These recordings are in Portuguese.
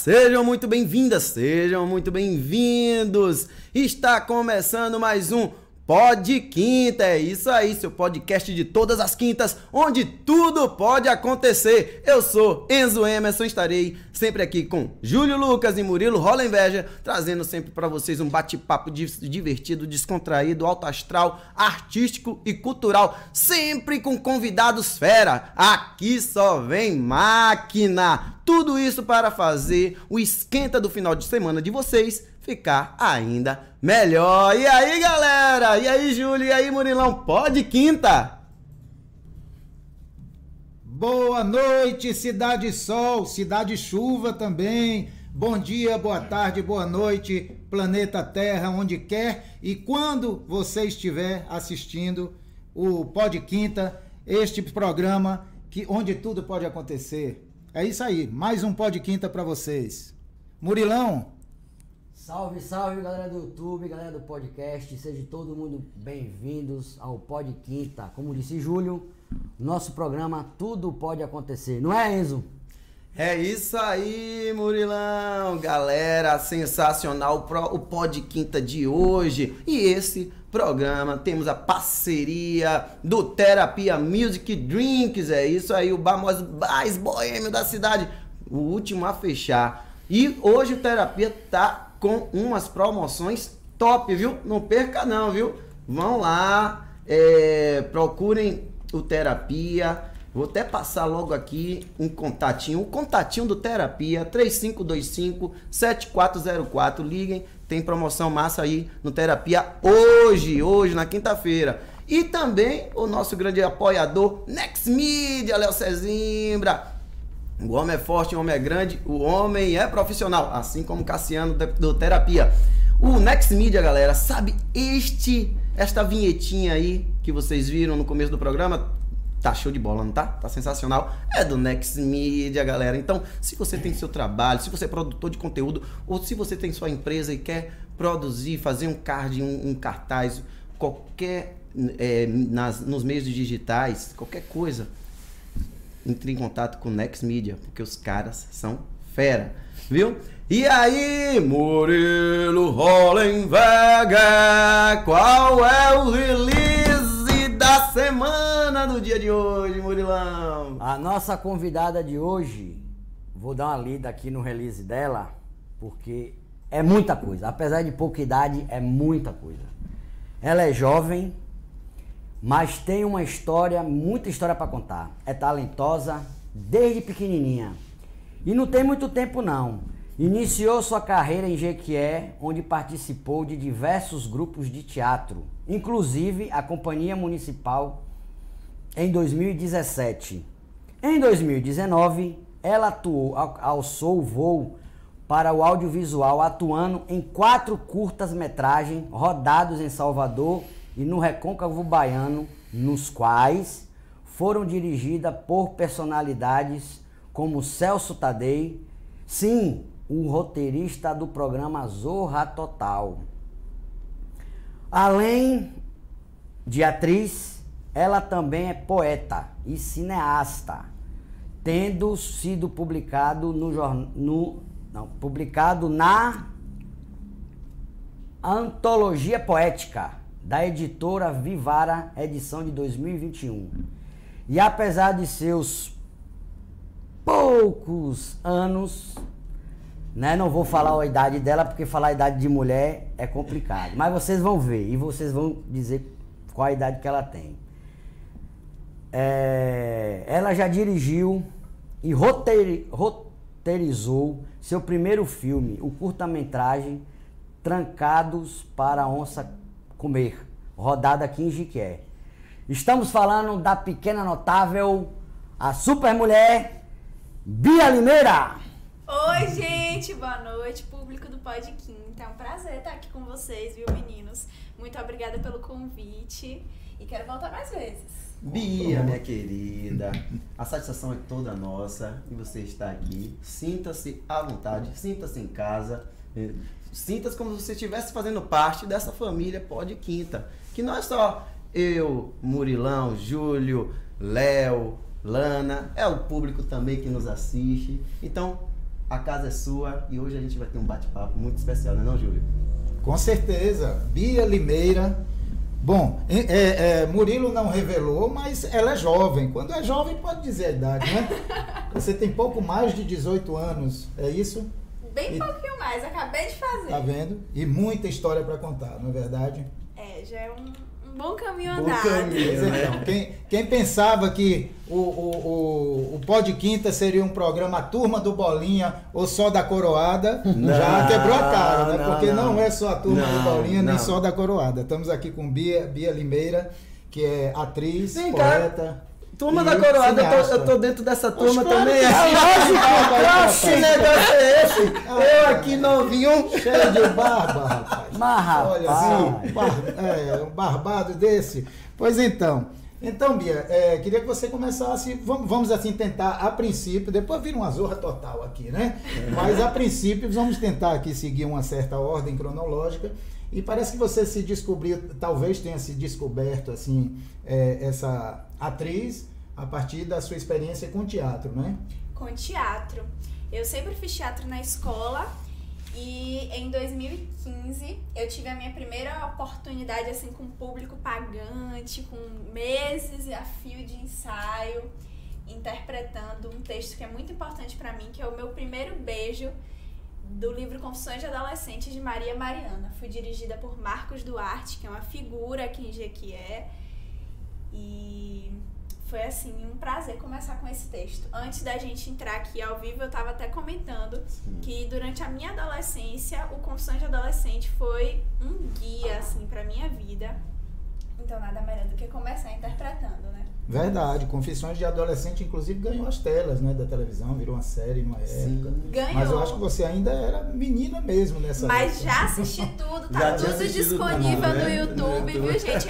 sejam muito bem-vindas, sejam muito bem-vindos. Está começando mais um Pod Quinta, é isso aí, seu podcast de todas as quintas, onde tudo pode acontecer. Eu sou Enzo Emerson, estarei sempre aqui com Júlio Lucas e Murilo Inveja, trazendo sempre para vocês um bate-papo divertido, descontraído, alto astral, artístico e cultural, sempre com convidados fera. Aqui só vem máquina. Tudo isso para fazer o esquenta do final de semana de vocês ficar ainda melhor. E aí, galera? E aí, Júlio? E aí, Murilão? Pode quinta? Boa noite, Cidade Sol, Cidade Chuva também. Bom dia, boa tarde, boa noite, planeta Terra, onde quer e quando você estiver assistindo o Pode Quinta, este programa que onde tudo pode acontecer. É isso aí, mais um Pode Quinta para vocês. Murilão, Salve, salve galera do YouTube, galera do podcast, sejam todo mundo bem-vindos ao Pod Quinta. Como disse Júlio, nosso programa Tudo Pode Acontecer, não é Enzo? É isso aí, Murilão! Galera, sensacional o Pod Quinta de hoje. E esse programa temos a parceria do Terapia Music Drinks. É isso aí, o bar mais boêmio da cidade. O último a fechar. E hoje o Terapia tá com umas promoções top, viu? Não perca não, viu? Vão lá, é, procurem o Terapia. Vou até passar logo aqui um contatinho, o contatinho do Terapia, 3525-7404. Liguem, tem promoção massa aí no Terapia hoje, hoje, na quinta-feira. E também o nosso grande apoiador, Next Media, Léo Cezimbra. O homem é forte, o homem é grande, o homem é profissional, assim como Cassiano do Terapia. O Next Media, galera, sabe este esta vinhetinha aí que vocês viram no começo do programa? Tá show de bola, não tá? Tá sensacional. É do Next Media, galera. Então, se você tem seu trabalho, se você é produtor de conteúdo, ou se você tem sua empresa e quer produzir, fazer um card, um, um cartaz, qualquer é, nas, nos meios digitais, qualquer coisa, entre em contato com o Next Media, porque os caras são fera, viu? E aí, Murilo Hollenberger, qual é o release da semana do dia de hoje, Murilão? A nossa convidada de hoje, vou dar uma lida aqui no release dela, porque é muita coisa. Apesar de pouca idade, é muita coisa. Ela é jovem, mas tem uma história, muita história para contar. É talentosa desde pequenininha. E não tem muito tempo não. Iniciou sua carreira em Jequié, onde participou de diversos grupos de teatro, inclusive a Companhia Municipal em 2017. Em 2019, ela atuou, alçou o voo para o audiovisual, atuando em quatro curtas-metragens rodados em Salvador e no Recôncavo Baiano, nos quais foram dirigidas por personalidades como Celso Tadei, sim, o roteirista do programa Zorra Total. Além de atriz, ela também é poeta e cineasta, tendo sido publicado no, no não, publicado na Antologia Poética da editora Vivara, edição de 2021. E apesar de seus poucos anos, né, não vou falar a idade dela porque falar a idade de mulher é complicado, mas vocês vão ver e vocês vão dizer qual a idade que ela tem. É, ela já dirigiu e roteirizou seu primeiro filme, o curta-metragem Trancados para a Onça comer, rodada aqui em Jiqué. Estamos falando da pequena notável, a super mulher Bia Limeira. Oi, gente, boa noite, público do Pod Quinta. É um prazer estar aqui com vocês, viu, meninos? Muito obrigada pelo convite e quero voltar mais vezes. Bia, minha querida, a satisfação é toda nossa e você está aqui. Sinta-se à vontade, sinta-se em casa. Sinta-se como se você estivesse fazendo parte dessa família Pode Quinta. Que não é só eu, Murilão, Júlio, Léo, Lana, é o público também que nos assiste. Então, a casa é sua e hoje a gente vai ter um bate-papo muito especial, não é não, Júlio? Com certeza. Bia Limeira. Bom, é, é, Murilo não revelou, mas ela é jovem. Quando é jovem, pode dizer a idade, né? Você tem pouco mais de 18 anos, é isso? Bem e, pouquinho mais, acabei de fazer. Tá vendo? E muita história para contar, não é verdade? É, já é um, um bom caminho bom andado. Caminho, né? então, quem, quem pensava que o, o, o, o Pó de Quinta seria um programa Turma do Bolinha ou só da Coroada, não, já quebrou a cara, né? Não, Porque não. não. é só a Turma não, do Bolinha, nem só da Coroada. Estamos aqui com Bia, Bia Limeira, que é atriz, Vem poeta. Cá. Turma da Coroada, eu tô, eu tô, dentro dessa turma também. É lógico, que negócio é esse? Eu aqui novinho. Cheio de barba, rapaz. Mas, Olha assim, bar, é, um barbado desse. Pois então. Então, Bia, é, queria que você começasse, vamos, vamos, assim tentar a princípio, depois vira uma zorra total aqui, né? Mas a princípio vamos tentar aqui seguir uma certa ordem cronológica e parece que você se descobriu, talvez tenha se descoberto assim é, essa atriz a partir da sua experiência com teatro, né? Com teatro. Eu sempre fiz teatro na escola e em 2015 eu tive a minha primeira oportunidade assim com público pagante, com meses a fio de ensaio, interpretando um texto que é muito importante para mim, que é o meu primeiro beijo do livro Confissões de Adolescente de Maria Mariana. Fui dirigida por Marcos Duarte, que é uma figura aqui em Jequié. E foi assim um prazer começar com esse texto. Antes da gente entrar aqui ao vivo, eu estava até comentando Sim. que durante a minha adolescência, o de Adolescente foi um guia assim para minha vida. Então nada melhor do que começar interpretando, né? Verdade, Confissões de Adolescente, inclusive, ganhou as telas né, da televisão, virou uma série numa Sim. época. Ganhou. Mas eu acho que você ainda era menina mesmo nessa Mas época. já assisti tudo, tá tudo disponível no, né? YouTube, no viu, gente?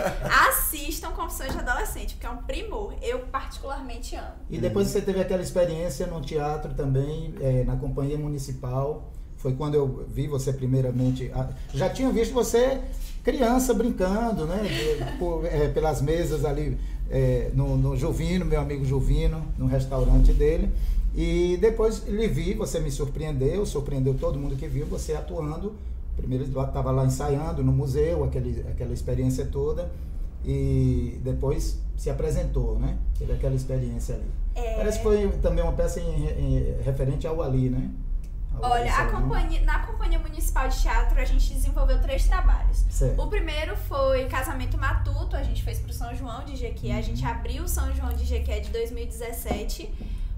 Assistam Confissões de Adolescente, porque é um primor. Eu particularmente amo. E depois você teve aquela experiência no teatro também, é, na Companhia Municipal. Foi quando eu vi você primeiramente. Já tinha visto você criança brincando, né? Por, é, pelas mesas ali é, no, no Juvino, meu amigo Juvino, no restaurante dele. E depois lhe vi, você me surpreendeu, surpreendeu todo mundo que viu, você atuando. Primeiro estava lá ensaiando no museu, aquele, aquela experiência toda. E depois se apresentou, né? Teve aquela experiência ali. É... Parece que foi também uma peça em, em, referente ao Ali, né? Olha, a companhia, na Companhia Municipal de Teatro a gente desenvolveu três trabalhos. O primeiro foi Casamento Matuto, a gente fez pro São João de Jequié. A gente abriu o São João de Jequié de 2017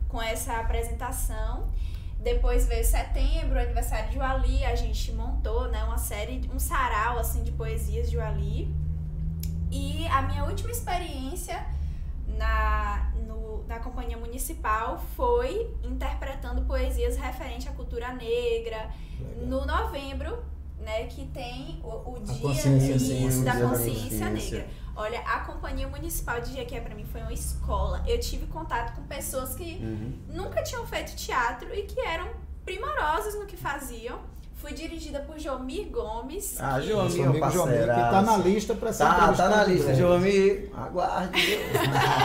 com essa apresentação. Depois veio setembro, aniversário de Wali, a gente montou né, uma série, um sarau assim, de poesias de Wali. E a minha última experiência na, companhia municipal foi interpretando poesias referentes à cultura negra. Legal. No novembro, né, que tem o, o dia consciência, isso, da consciência, negra. Olha, a companhia municipal de Jequié para mim foi uma escola. Eu tive contato com pessoas que uhum. nunca tinham feito teatro e que eram primorosas no que faziam. Fui dirigida por Jomir Gomes. Ah, que... Jomir, meu amigo Jomir, que tá na lista para ser Tá, tá na lista, Jomir. Aguarde.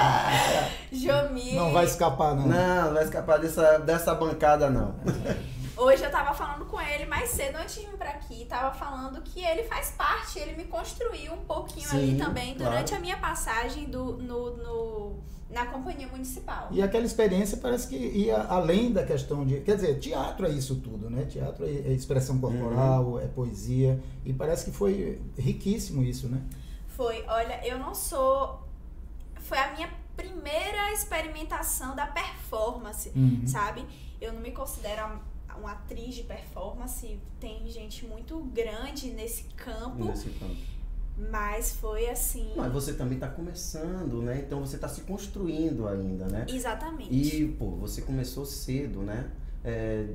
Jomir. Não vai escapar, não. Não, não vai escapar dessa, dessa bancada, não. Hoje eu tava falando com ele mais cedo antes de vir pra aqui, tava falando que ele faz parte, ele me construiu um pouquinho Sim, ali também durante claro. a minha passagem do, no, no na companhia municipal. E aquela experiência parece que ia além da questão de. Quer dizer, teatro é isso tudo, né? Teatro é, é expressão corporal, uhum. é poesia. E parece que foi riquíssimo isso, né? Foi. Olha, eu não sou. Foi a minha primeira experimentação da performance, uhum. sabe? Eu não me considero uma atriz de performance. Tem gente muito grande nesse campo. Nesse campo mas foi assim. Mas você também está começando, né? Então você está se construindo ainda, né? Exatamente. E, pô, você começou cedo, né? É,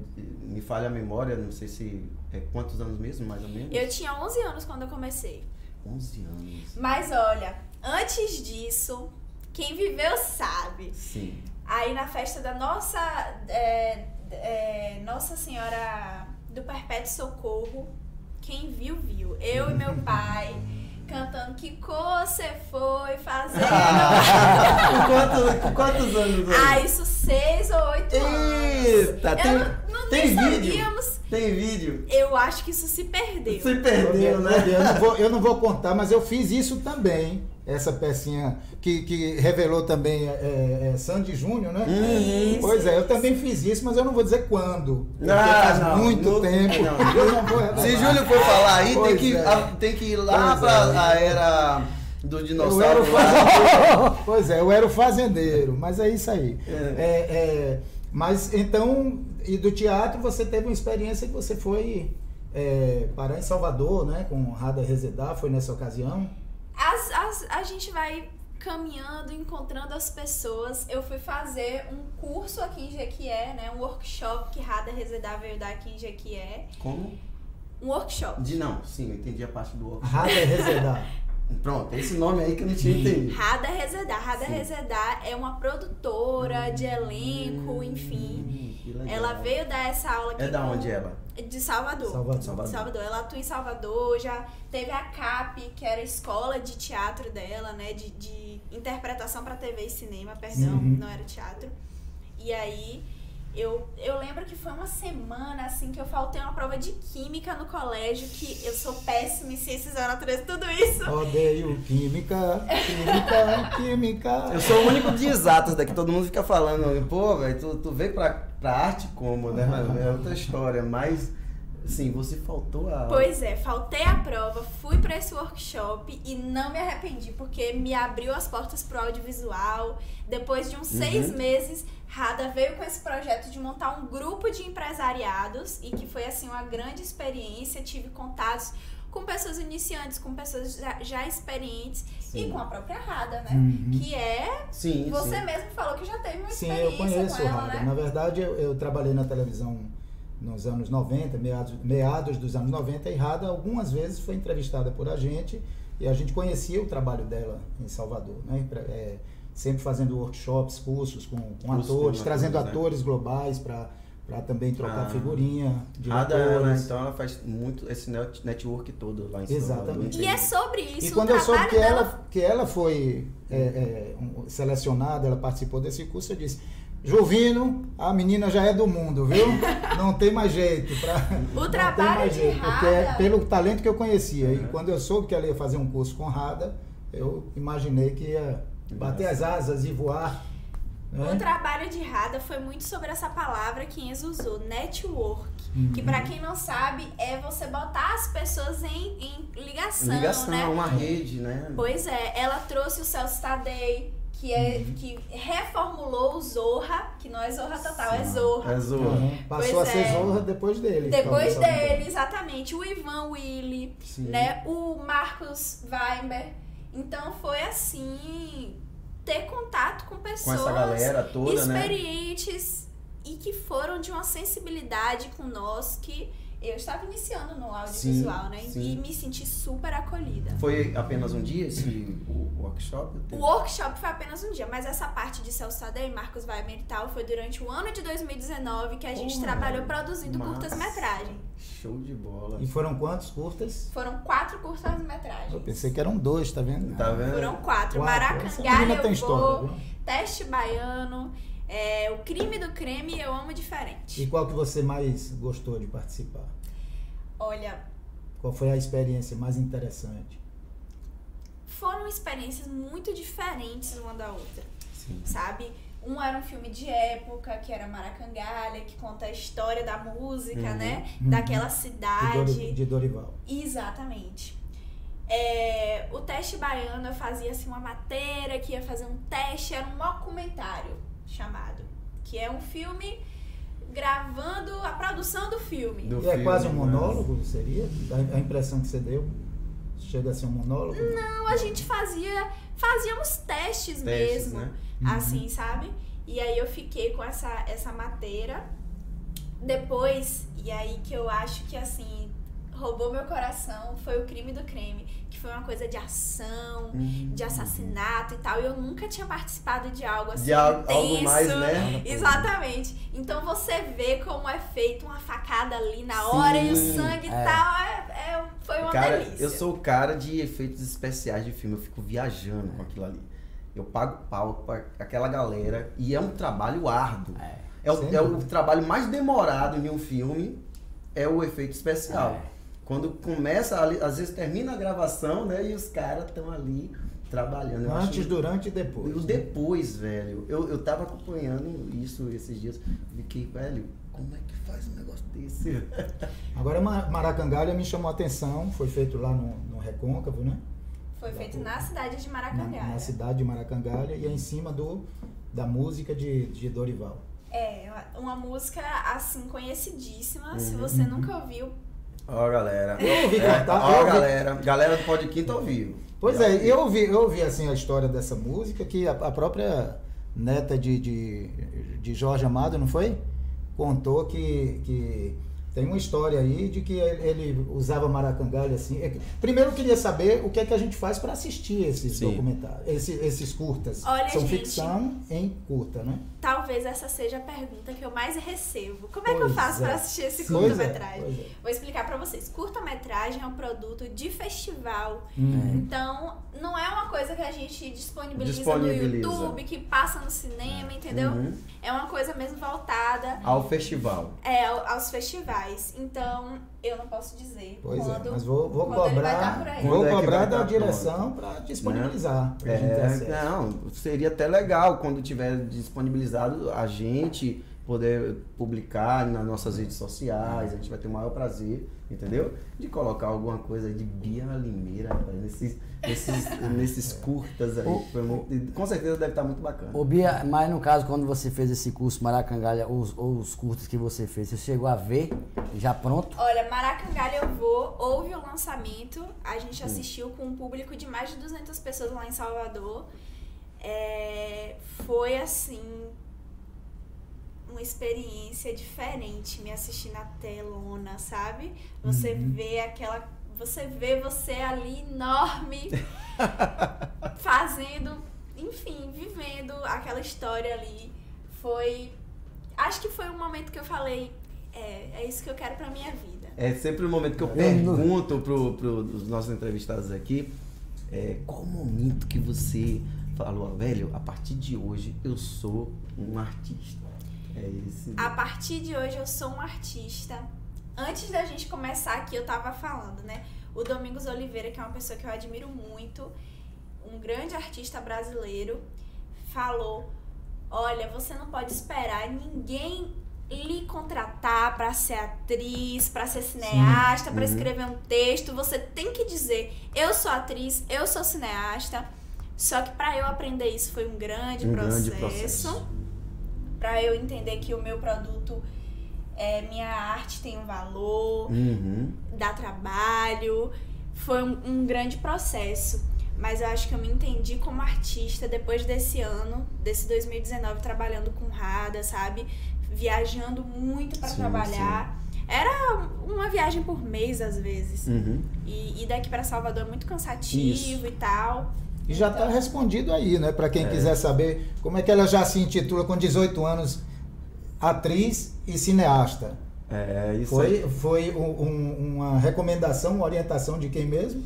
me falha a memória, não sei se. É, quantos anos mesmo, mais ou menos? Eu tinha 11 anos quando eu comecei. 11 anos. Mas olha, antes disso, quem viveu sabe. Sim. Aí na festa da nossa. É, é, nossa Senhora do Perpétuo Socorro, quem viu, viu. Eu e meu pai cantando que cor você foi fazendo. com, quantos, com quantos anos? Ah, isso seis ou oito anos. Eita, tem... eu não, não, Tem nem vídeo? sabíamos. Tem vídeo? Eu acho que isso se perdeu. Se perdeu, né? Eu não, vou, eu não vou contar, mas eu fiz isso também. Essa pecinha que, que revelou também é, é, Sandy Júnior, né? Uhum. Pois é, eu também fiz isso, mas eu não vou dizer quando. Porque Ah, faz não, muito não- tempo. não. Eu não vou revelar. Se Júlio for falar aí, tem que, é. a- tem que ir lá pra é. a era do Eu era o dinossauro. pois é, eu era o fazendeiro, mas é isso aí. É. É, é, mas então, e do teatro você teve uma experiência que você foi é, parar em Salvador, né? Com Rada Resedar, foi nessa ocasião. As, as- a gente vai caminhando, encontrando as pessoas. Eu fui fazer um curso aqui em Jequié, né? Um workshop que Rada Resedar veio dar aqui em Jequié. Como? Um workshop. De não, sim, eu entendi a parte do outro. Rada Resedar. Pronto, esse nome aí que eu não tinha entendido. Rada Resedar. Rada Sim. Resedar é uma produtora de elenco, enfim. Hum. Ela veio dar essa aula aqui. É da com- onde ela? De Salvador. Salvador. Salvador. Salvador. Ela atua em Salvador, já teve a CAP, que era a escola de teatro dela, né? De, de interpretação pra TV e cinema, perdão, Uhum. não era teatro. E aí, eu, eu lembro que foi uma semana, assim, que eu faltei uma prova de química no colégio, que eu sou péssima em ciências da natureza, tudo isso. Odeio química, química, química. Eu sou o único de exatas daqui, todo mundo fica falando, pô, velho, tu, tu veio pra, pra arte como, né? Mas É outra história, mas, assim, você faltou a. Pois é, faltei a prova, fui pra esse workshop e não me arrependi, porque me abriu as portas pro audiovisual. Depois de uns seis Uhum. meses, Rada veio com esse projeto de montar um grupo de empresariados e que foi assim uma grande experiência. Tive contatos com pessoas iniciantes, com pessoas já, já experientes Sim. e com a própria Rada, né? Uhum. Que é. Sim, Você sim. mesmo falou que já teve uma Sim, eu experiência conheço com ela, Rada. né? Na verdade, eu, eu trabalhei na televisão nos anos 90, meados, meados dos anos 90, e Rada algumas vezes foi entrevistada por a gente e a gente conhecia o trabalho dela em Salvador, né? É, sempre fazendo workshops, cursos com, com atores, trazendo atores, né? atores globais para também trocar Ah. figurinha, ela, diretores. então ela faz muito esse net- network todo lá em Exatamente. E é sobre isso. E o quando eu soube que dela ela, que ela foi é, é, um- selecionada, ela participou desse curso, eu disse, Juvino, a menina já é do mundo, viu? Não tem mais jeito. Pra, tem trabalho mais de jeito, porque é Rada- pelo talento que eu conhecia. E Uhum. quando eu soube que ela ia fazer um curso com Rada, eu imaginei que ia bater as asas e voar. O Né? trabalho de Rada foi muito sobre essa palavra que Enzo usou, network. Que Uhum. pra quem não sabe, é você botar as pessoas em, em ligação, Ligação, né? uma rede, né? Pois é, ela trouxe o Celso Tadei, que, é, Uhum. que reformulou o Zorra, que não é Zorra Total, é Zorra. É Zorra. Uhum. Passou Pois a ser é. Zorra depois dele. Depois talvez, dele, exatamente, o Ivan Willi, Sim. né? O Marcos Weimer. Então foi assim, ter contato com Com pessoas essa galera toda, né? experientes e que foram de uma sensibilidade com nós que eu estava iniciando no audiovisual, Sim, né? sim. E me senti super acolhida. Foi apenas um dia esse o- workshop? O workshop foi apenas um dia, mas essa parte de Celso Tadei, Marcos Weimer e tal foi durante o ano de 2019 que a gente Porra, trabalhou produzindo massa. curtas-metragens. Show de bola. E foram quantos curtas? Foram quatro Eu curtas-metragens. pensei que eram dois, tá vendo? Tá vendo? Foram quatro. Quatro. Tem eu vou. Teste Baiano. É, o Crime do Creme, eu amo E diferente. qual que você mais gostou de participar? Olha, Qual foi a experiência mais interessante? foram experiências muito diferentes uma da outra, Sim. sabe? Um era um filme de época, que era Maracangalha, que conta a história da música, Uhum. né? Uhum. Daquela De, cidade. De Dorival. Exatamente. É, o teste baiano eu fazia assim uma matéria que ia fazer um teste, era um documentário chamado, que é um filme gravando a produção do filme. Do E é filme, quase um né? monólogo, seria? A, impressão que você deu? Chega a ser um monólogo? Então a gente fazia, fazíamos Testes, testes, mesmo, né? assim, sabe? E aí eu fiquei com essa, essa matéria. Depois, e aí que eu acho que assim, roubou meu coração, foi o crime do creme, que foi uma coisa de ação, Hum. de assassinato e tal. E eu nunca tinha participado de algo assim. De algo, algo intenso. mais, né? Exatamente. Então você vê como é feito uma facada ali na hora e o sangue e é. tal. É, é- foi uma Cara, delícia. eu sou o cara de efeitos especiais de filme, eu fico viajando com aquilo ali. Eu pago pau pra aquela galera e é um trabalho árduo. É. É o, é o trabalho mais demorado em um filme, é o efeito especial. É. Quando começa, ali, às vezes termina a gravação, né? E os caras estão ali trabalhando. Eu acho Antes, durante e depois. o né? depois, velho, eu, eu tava acompanhando isso esses dias. Fiquei, velho, como é que faz um negócio desse? Agora, Ma- Maracangalha me chamou a atenção, foi feito lá no, no Recôncavo, né? Foi feito na cidade de Na, Maracangalha. na cidade de Maracangalha e é em cima do, da música de, de Dorival. É, uma música assim conhecidíssima. Uhum. Se você nunca ouviu, Ó, galera. Eu ouvi É, cantar, ó, ouvi- galera. Galera do Pod Quinto ao vivo. Pois Já é, ouvi. eu ouvi, eu ouvi assim a história dessa música que a, a própria neta de, de, de Jorge Amado, não foi? Contou que, que tem uma história aí de que ele, ele usava Maracangalha assim. É Primeiro eu queria saber o que é que a gente faz para assistir esses Sim. documentários, esses, esses curtas. Olha, São gente. ficção em curta, né? Talvez essa seja a pergunta que eu mais recebo. Como é que eu Pois faço é. pra assistir esse Pois é, curta-metragem? pois é. Vou explicar pra vocês. Curta-metragem é um produto de festival. Hum. Então, não é uma coisa que a gente disponibiliza, Disponibiliza. no YouTube, que passa no cinema, entendeu? Uhum. É uma coisa mesmo voltada Ao festival. é, ao- aos festivais. Então, eu não posso dizer Pois quando, é, mas vou, vou quando ele vai estar cobrar, aí. vou é cobrar vai da estar direção para disponibilizar. ter É, não, seria até legal quando tiver disponibilizado a gente poder publicar nas nossas redes sociais. A gente vai ter o maior prazer, entendeu? De colocar alguma coisa aí de Bia Limeira rapaz, nesses, nesses, curtas aí. O- Foi muito- com certeza deve estar muito bacana. Ô Bia, mas no caso, quando você fez esse curso Maracangalha, os, os cursos que você fez, você chegou a ver já pronto? Olha, Maracangalha eu vou, houve o lançamento, a gente assistiu com um público de mais de 200 pessoas lá em Salvador. É, foi assim uma experiência diferente me assistir na telona, sabe? Você vê aquela você vê você ali enorme fazendo, enfim, vivendo aquela história ali. Foi acho que foi um momento que eu falei, é, é isso que eu quero pra minha vida. É sempre o momento que eu pergunto pro, pro, os nossos entrevistados aqui, é, qual o momento que você falou, velho, a partir de hoje eu sou um artista. É esse. A partir de hoje eu sou um artista. Antes da gente começar aqui, eu tava falando, né? O Domingos Oliveira, que é uma pessoa que eu admiro muito, um grande artista brasileiro, falou: Olha, você não pode esperar ninguém lhe contratar para ser atriz, para ser cineasta, para Uhum. escrever um texto. Você tem que dizer: Eu sou atriz, eu sou cineasta. Só que para eu aprender isso foi um grande Um processo. grande processo. Para eu entender que o meu produto, é, minha arte tem um valor, Uhum. dá trabalho. Foi um, um grande processo. Mas eu acho que eu me entendi como artista depois desse ano, desse 2019, trabalhando com Rada, sabe? Viajando muito para Sim, trabalhar. Era uma viagem por mês, às vezes. Uhum. E, e daqui para Salvador é muito cansativo e tal. E já está respondido aí, né? Para quem quiser saber como é que ela já se intitula com 18 anos, atriz e cineasta. É isso Foi, aí. foi um- um- uma recomendação, uma orientação de quem mesmo?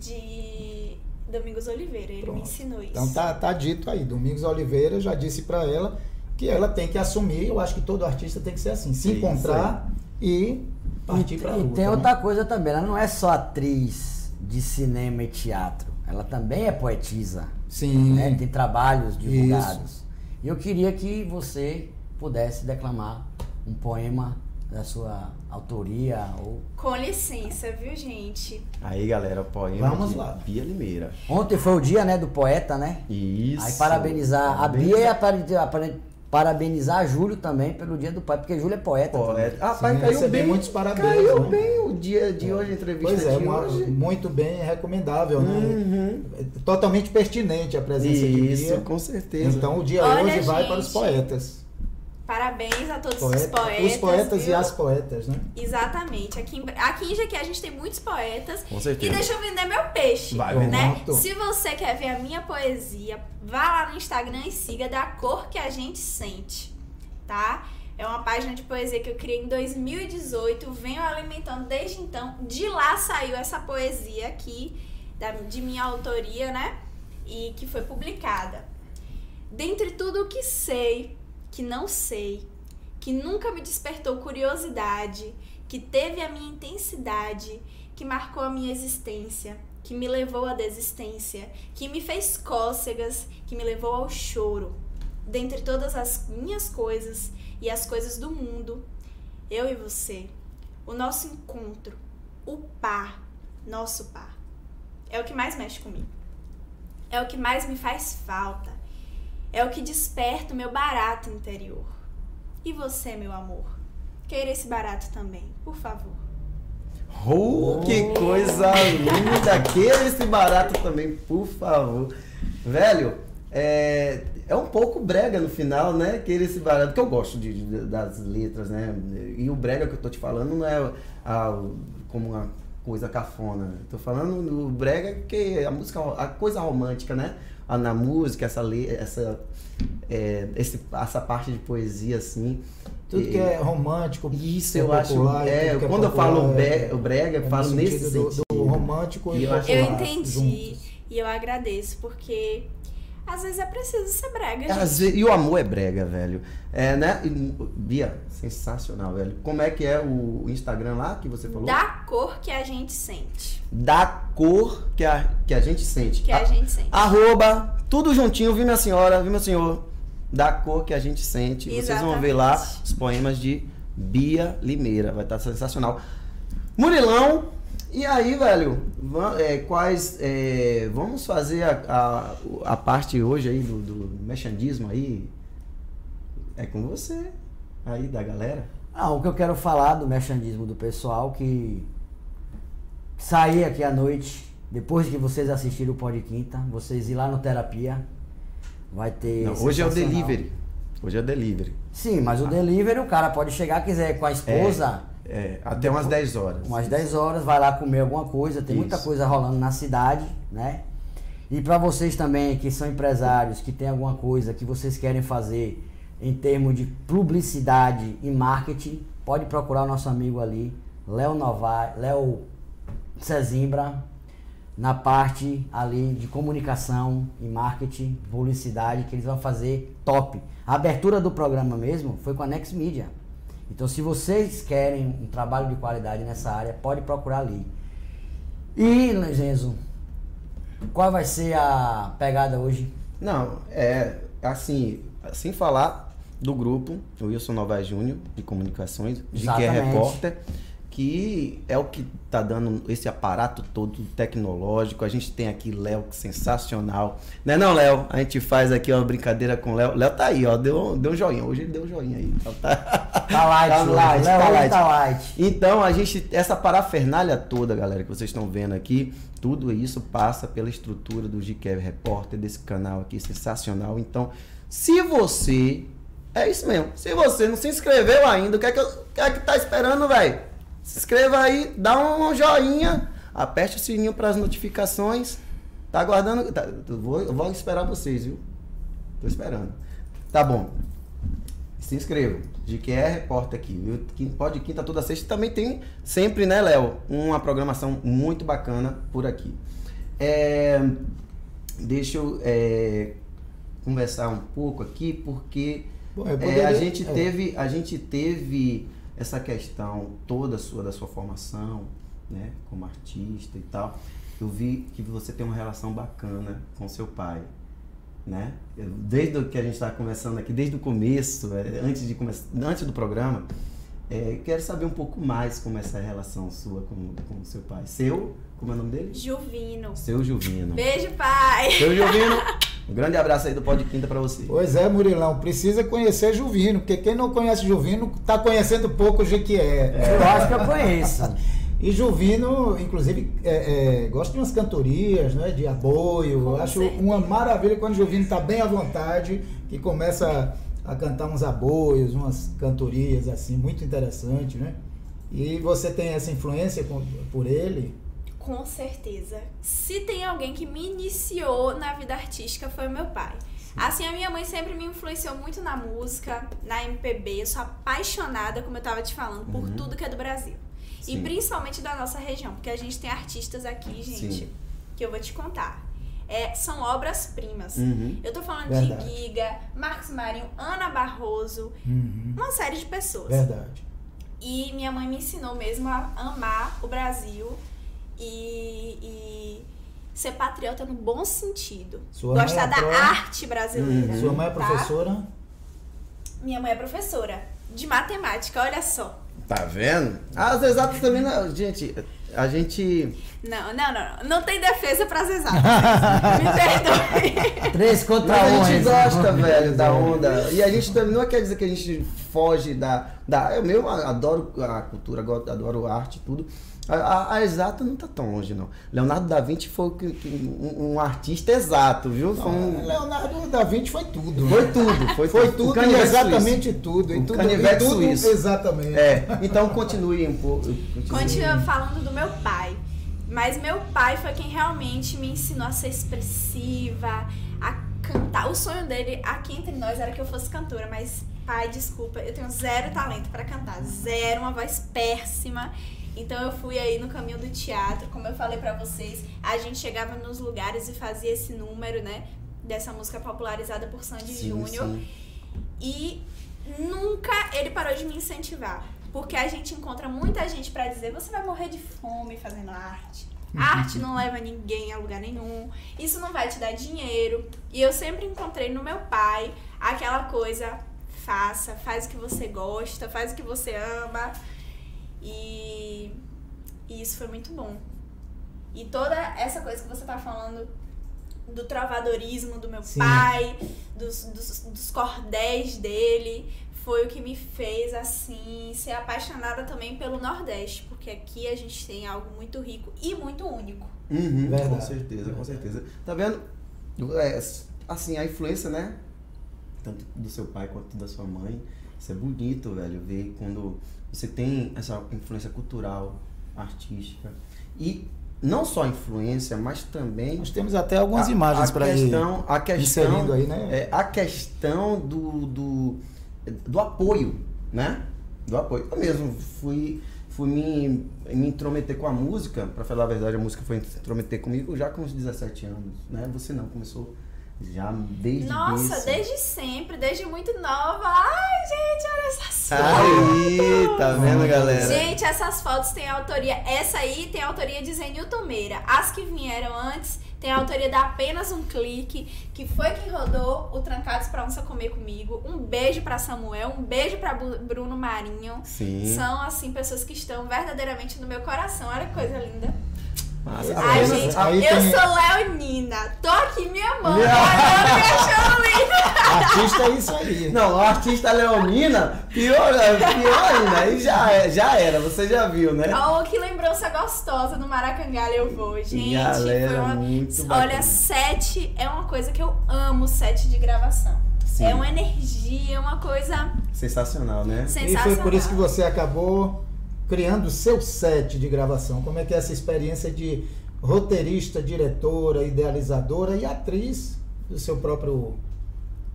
De Domingos Oliveira, ele me Pronto. ensinou isso. Então tá, tá dito aí. Domingos Oliveira já disse para ela que ela tem que assumir. Eu acho que todo artista tem que ser assim, se Isso encontrar e partir e, para e luta. tem né? outra coisa também, ela não é só atriz de cinema e teatro, ela também é poetisa. Sim. né? Tem trabalhos divulgados. E eu queria que você pudesse declamar um poema da sua autoria ou Com licença, viu, gente? Aí, galera, poema Vamos de lá. Bia Limeira. Ontem foi o dia, né, do poeta, né? Isso. Aí parabenizar a Bia e a parabenizar a Júlio também pelo dia do poeta, porque Júlio é poeta. Poeta. também. Ah, pai, Sim, caiu recebi bem. muitos parabéns, Caiu né? bem o dia de hoje, a entrevista Pois é, de uma- hoje. muito bem recomendável, né? Uhum. É Totalmente pertinente a presença de Isso, Bia. com certeza. Então o dia Olha, hoje vai gente. para os poetas. Parabéns a todos os Poeta- poetas. os poetas e viu? as poetas, né? Exatamente. Aqui em, aqui em Jequié a gente tem muitos poetas. Com certeza. E deixa eu vender meu peixe. Vai né? vender. Se você quer ver a minha poesia, vá lá no Instagram e siga da cor que a gente sente, tá? É uma página de poesia que eu criei em 2018, venho alimentando desde então. De lá saiu essa poesia aqui, da- de minha autoria, né? E que foi publicada. Dentre tudo o que sei, que não sei, que nunca me despertou curiosidade, que teve a minha intensidade, que marcou a minha existência, que me levou à desistência, que me fez cócegas, que me levou ao choro. Dentre todas as minhas coisas e as coisas do mundo, eu e você, o nosso encontro, o par, nosso par, é o que mais mexe comigo. É o que mais me faz falta. É o que desperta o meu barato interior. E você, meu amor? Queira esse barato também, por favor. Oh, que coisa linda! Queira esse barato também, por favor. Velho, é, é um pouco brega no final, né? Queira esse barato, que eu gosto de, de, das letras, né? E o brega que eu tô te falando não é a, como uma coisa cafona. Tô falando do brega que a música, a coisa romântica, né? Na música, essa, essa é, esse, essa parte de poesia assim. Tudo e, que é romântico. Isso, eu popular, acho. É, quando é eu falo é, o brega, eu falo nesse do, sentido. Do romântico e eu, eu entendi. Juntos. E eu agradeço, porque às vezes é preciso ser brega, gente. Vezes, e o amor é brega, velho. É, né? E, Bia, sensacional, velho. Como é que é o Instagram lá que você falou? Da cor que a gente sente. Da cor que a, que a gente sente. Que a, a gente sente. Arroba, tudo juntinho, viu, minha senhora, viu, meu senhor? Da cor que a gente sente. Exatamente. Vocês vão ver lá os poemas de Bia Limeira. Vai estar sensacional. Murilão, e aí, velho, é, quais. É, vamos fazer a, a, a, parte hoje aí do, do mechandismo aí. É com você, aí da galera. Ah, o que eu quero falar do mechandismo do pessoal que sair aqui à noite, depois que vocês assistirem o Pod Quinta, vocês ir lá no Terapia, vai ter. Não, hoje é o delivery. Hoje é o delivery. Sim, mas o ah. delivery o cara pode chegar, quiser com a esposa. É é, até umas 10 horas. Umas 10 horas, vai lá comer alguma coisa, tem Isso. muita coisa rolando na cidade, né? E para vocês também que são empresários, que tem alguma coisa que vocês querem fazer em termos de publicidade e marketing, pode procurar o nosso amigo ali, Léo Novar, Léo Cezimbra, na parte ali de comunicação e marketing, publicidade, que eles vão fazer top. A abertura do programa mesmo foi com a Next Media. Então, se vocês querem um trabalho de qualidade nessa área, pode procurar ali. E, Genzo, qual vai ser a pegada hoje? Não, é assim, sem falar do grupo, o Wilson Novaes Júnior, de comunicações, de que é repórter que é o que está dando esse aparato todo tecnológico. A gente tem aqui Léo, que sensacional. Não é não, Léo? A gente faz aqui uma brincadeira com o Léo. Léo tá aí, ó, deu, deu um joinha. Hoje ele deu um joinha aí. Tá, tá light, tá light, Léo tá light. tá light. Então, a gente, essa parafernália toda, galera, que vocês estão vendo aqui, tudo isso passa pela estrutura do GKR Repórter, desse canal aqui sensacional. Então, se você... É isso mesmo. Se você não se inscreveu ainda, o que é que, o que, é que tá esperando, velho? Se inscreva aí, dá um joinha, aperte o sininho para as notificações. Tá aguardando? Tá, vou, vou esperar vocês, viu? Tô esperando. Tá bom. Se inscreva. De que é repórter aqui, viu? Pode quinta toda sexta. Também tem sempre, né, Léo? Uma programação muito bacana por aqui. É, deixa eu é, conversar um pouco aqui, porque Bom, poderia, é, a gente é. teve. A gente teve essa questão toda sua da sua formação, né, como artista e tal, eu vi que você tem uma relação bacana com seu pai, né? Desde o que a gente está conversando aqui, desde o começo, é, antes de antes do programa, é, quero saber um pouco mais como é essa relação sua com, com seu pai. Seu, como é o nome dele? Juvino. Seu Juvino. Beijo, pai. Seu Juvino. Um grande abraço aí do Pode Quinta para você. Pois é, Murilão, precisa conhecer Juvino, porque quem não conhece Juvino está conhecendo pouco o Jequié. É. Eu acho que eu conheço. E Juvino, inclusive, é, é, gosta de umas cantorias, né, de aboio. Com acho certeza. uma maravilha quando Juvino está bem à vontade, que começa a cantar uns aboios, umas cantorias assim, muito interessante, né? E você tem essa influência por ele? Com certeza. Se tem alguém que me iniciou na vida artística foi o meu pai. Assim, a minha mãe sempre me influenciou muito na música, na MPB. Eu sou apaixonada, como eu tava te falando, por uhum. tudo que é do Brasil. Sim. E principalmente da nossa região, porque a gente tem artistas aqui, gente, Sim. que eu vou te contar. é, são obras-primas. Uhum. Eu tô falando Verdade. de Giga, Marcos Marinho, Ana Barroso, Uhum. uma série de pessoas. Verdade. E minha mãe me ensinou mesmo a amar o Brasil e, e ser patriota no bom sentido. Sua Gostar é da pró- arte brasileira. Sua mãe é tá? professora? Minha mãe é professora de matemática, olha só. Tá vendo? As exatas também não. Gente, a gente. Não, não, não. Não tem defesa pras exatas. Me perdoe. Três contra um. a gente gosta, velho, da onda. E a gente também não quer dizer que a gente foge da. da eu mesmo adoro a cultura, adoro a arte e tudo. A, a- a exata não tá tão longe, não. Leonardo da Vinci foi um, um artista exato, viu? Foi, um- Leonardo da Vinci foi tudo. né? foi tudo. Foi, Foi tudo e canivete exatamente tudo. E O tudo, e tudo suíço. exatamente. É, então continue um pouco. continue. Continua falando do meu pai. Mas meu pai foi quem realmente me ensinou a ser expressiva, a cantar. O sonho dele aqui entre nós era que eu fosse cantora, mas pai, desculpa, eu tenho zero talento pra cantar, zero, uma voz péssima. Então eu fui aí no caminho do teatro, como eu falei pra vocês, a gente chegava nos lugares e fazia esse número, né, dessa música popularizada por Sandy Júnior. E nunca ele parou de me incentivar. Porque a gente encontra muita gente pra dizer: você vai morrer de fome fazendo arte. A arte não leva ninguém a lugar nenhum. Isso não vai te dar dinheiro. E eu sempre encontrei no meu pai aquela coisa: faça, faz o que você gosta, faz o que você ama. E, e isso foi muito bom. E toda essa coisa que você tá falando do trovadorismo do meu Sim. pai, dos, dos, dos cordéis dele, foi o que me fez, assim, ser apaixonada também pelo Nordeste, porque aqui a gente tem algo muito rico e muito único. Uhum, Verdade. com certeza, com certeza. Tá vendo? É, assim, a influência, né? Tanto do seu pai quanto da sua mãe. Isso é bonito, velho, ver quando você tem essa influência cultural, artística. E não só influência, mas também. Nós temos até algumas a- imagens para ir questão, a questão inserindo aí, né? é, a questão do, do, do apoio, né? Do apoio. Eu mesmo fui, fui me, me intrometer com a música, pra falar a verdade, a música foi intrometer comigo já com uns 17 anos, né? Você não, começou já desde Nossa, desde sempre, desde muito nova. Ai, gente, olha essas Aí, tá vendo, galera? Gente, essas fotos têm autoria. Essa aí tem autoria de Zenilton Meira. As que vieram antes tem autoria da Apenas um Clique, que foi quem rodou o Trancados pra Onça Comer Comigo. Um beijo pra Samuel, um beijo pra Bu- Bruno Marinho. Sim. São, assim, pessoas que estão verdadeiramente no meu coração. Olha que coisa linda. Massa. Ai, Apenas- gente, aí eu tem- sou leonina. Tô aqui minha mão, olhando me achando linda. Artista é isso aí. Não, artista leonina, pior, pior ainda, aí já, já era, você já viu, né? Oh, que lembrança gostosa no Maracangalha eu vou, gente. Galera, foi uma... muito bacana. Olha, set é uma coisa que eu amo, set de gravação. Sim. É uma energia, é uma coisa Sensacional, né? E sensacional. foi por isso que você acabou criando o seu set de gravação. Como é que é essa experiência de roteirista, diretora, idealizadora e atriz do seu próprio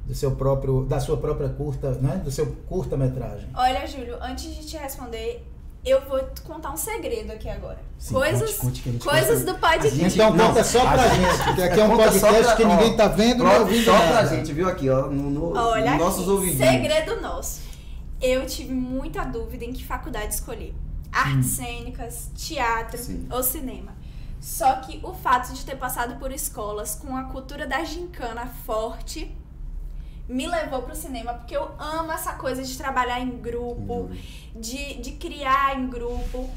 do seu próprio da sua própria curta, né? Do seu curta-metragem. Olha, Júlio, antes de te responder, eu vou te contar um segredo aqui agora. Sim, coisas conte, conte coisas do podcast. gente- Então Não, conta só pra gente- gente, porque aqui é um podcast pra- que ninguém ó, tá vendo nem Só ouvindo só pra gente, viu aqui, ó, no, no- Olha nos nossos aqui, ouvidinhos. segredo nosso. Eu tive muita dúvida em que faculdade escolher. Artes cênicas, teatro Sim. ou cinema. Só que o fato de ter passado por escolas com a cultura da gincana forte me levou pro cinema, porque eu amo essa coisa de trabalhar em grupo, de, de criar em grupo.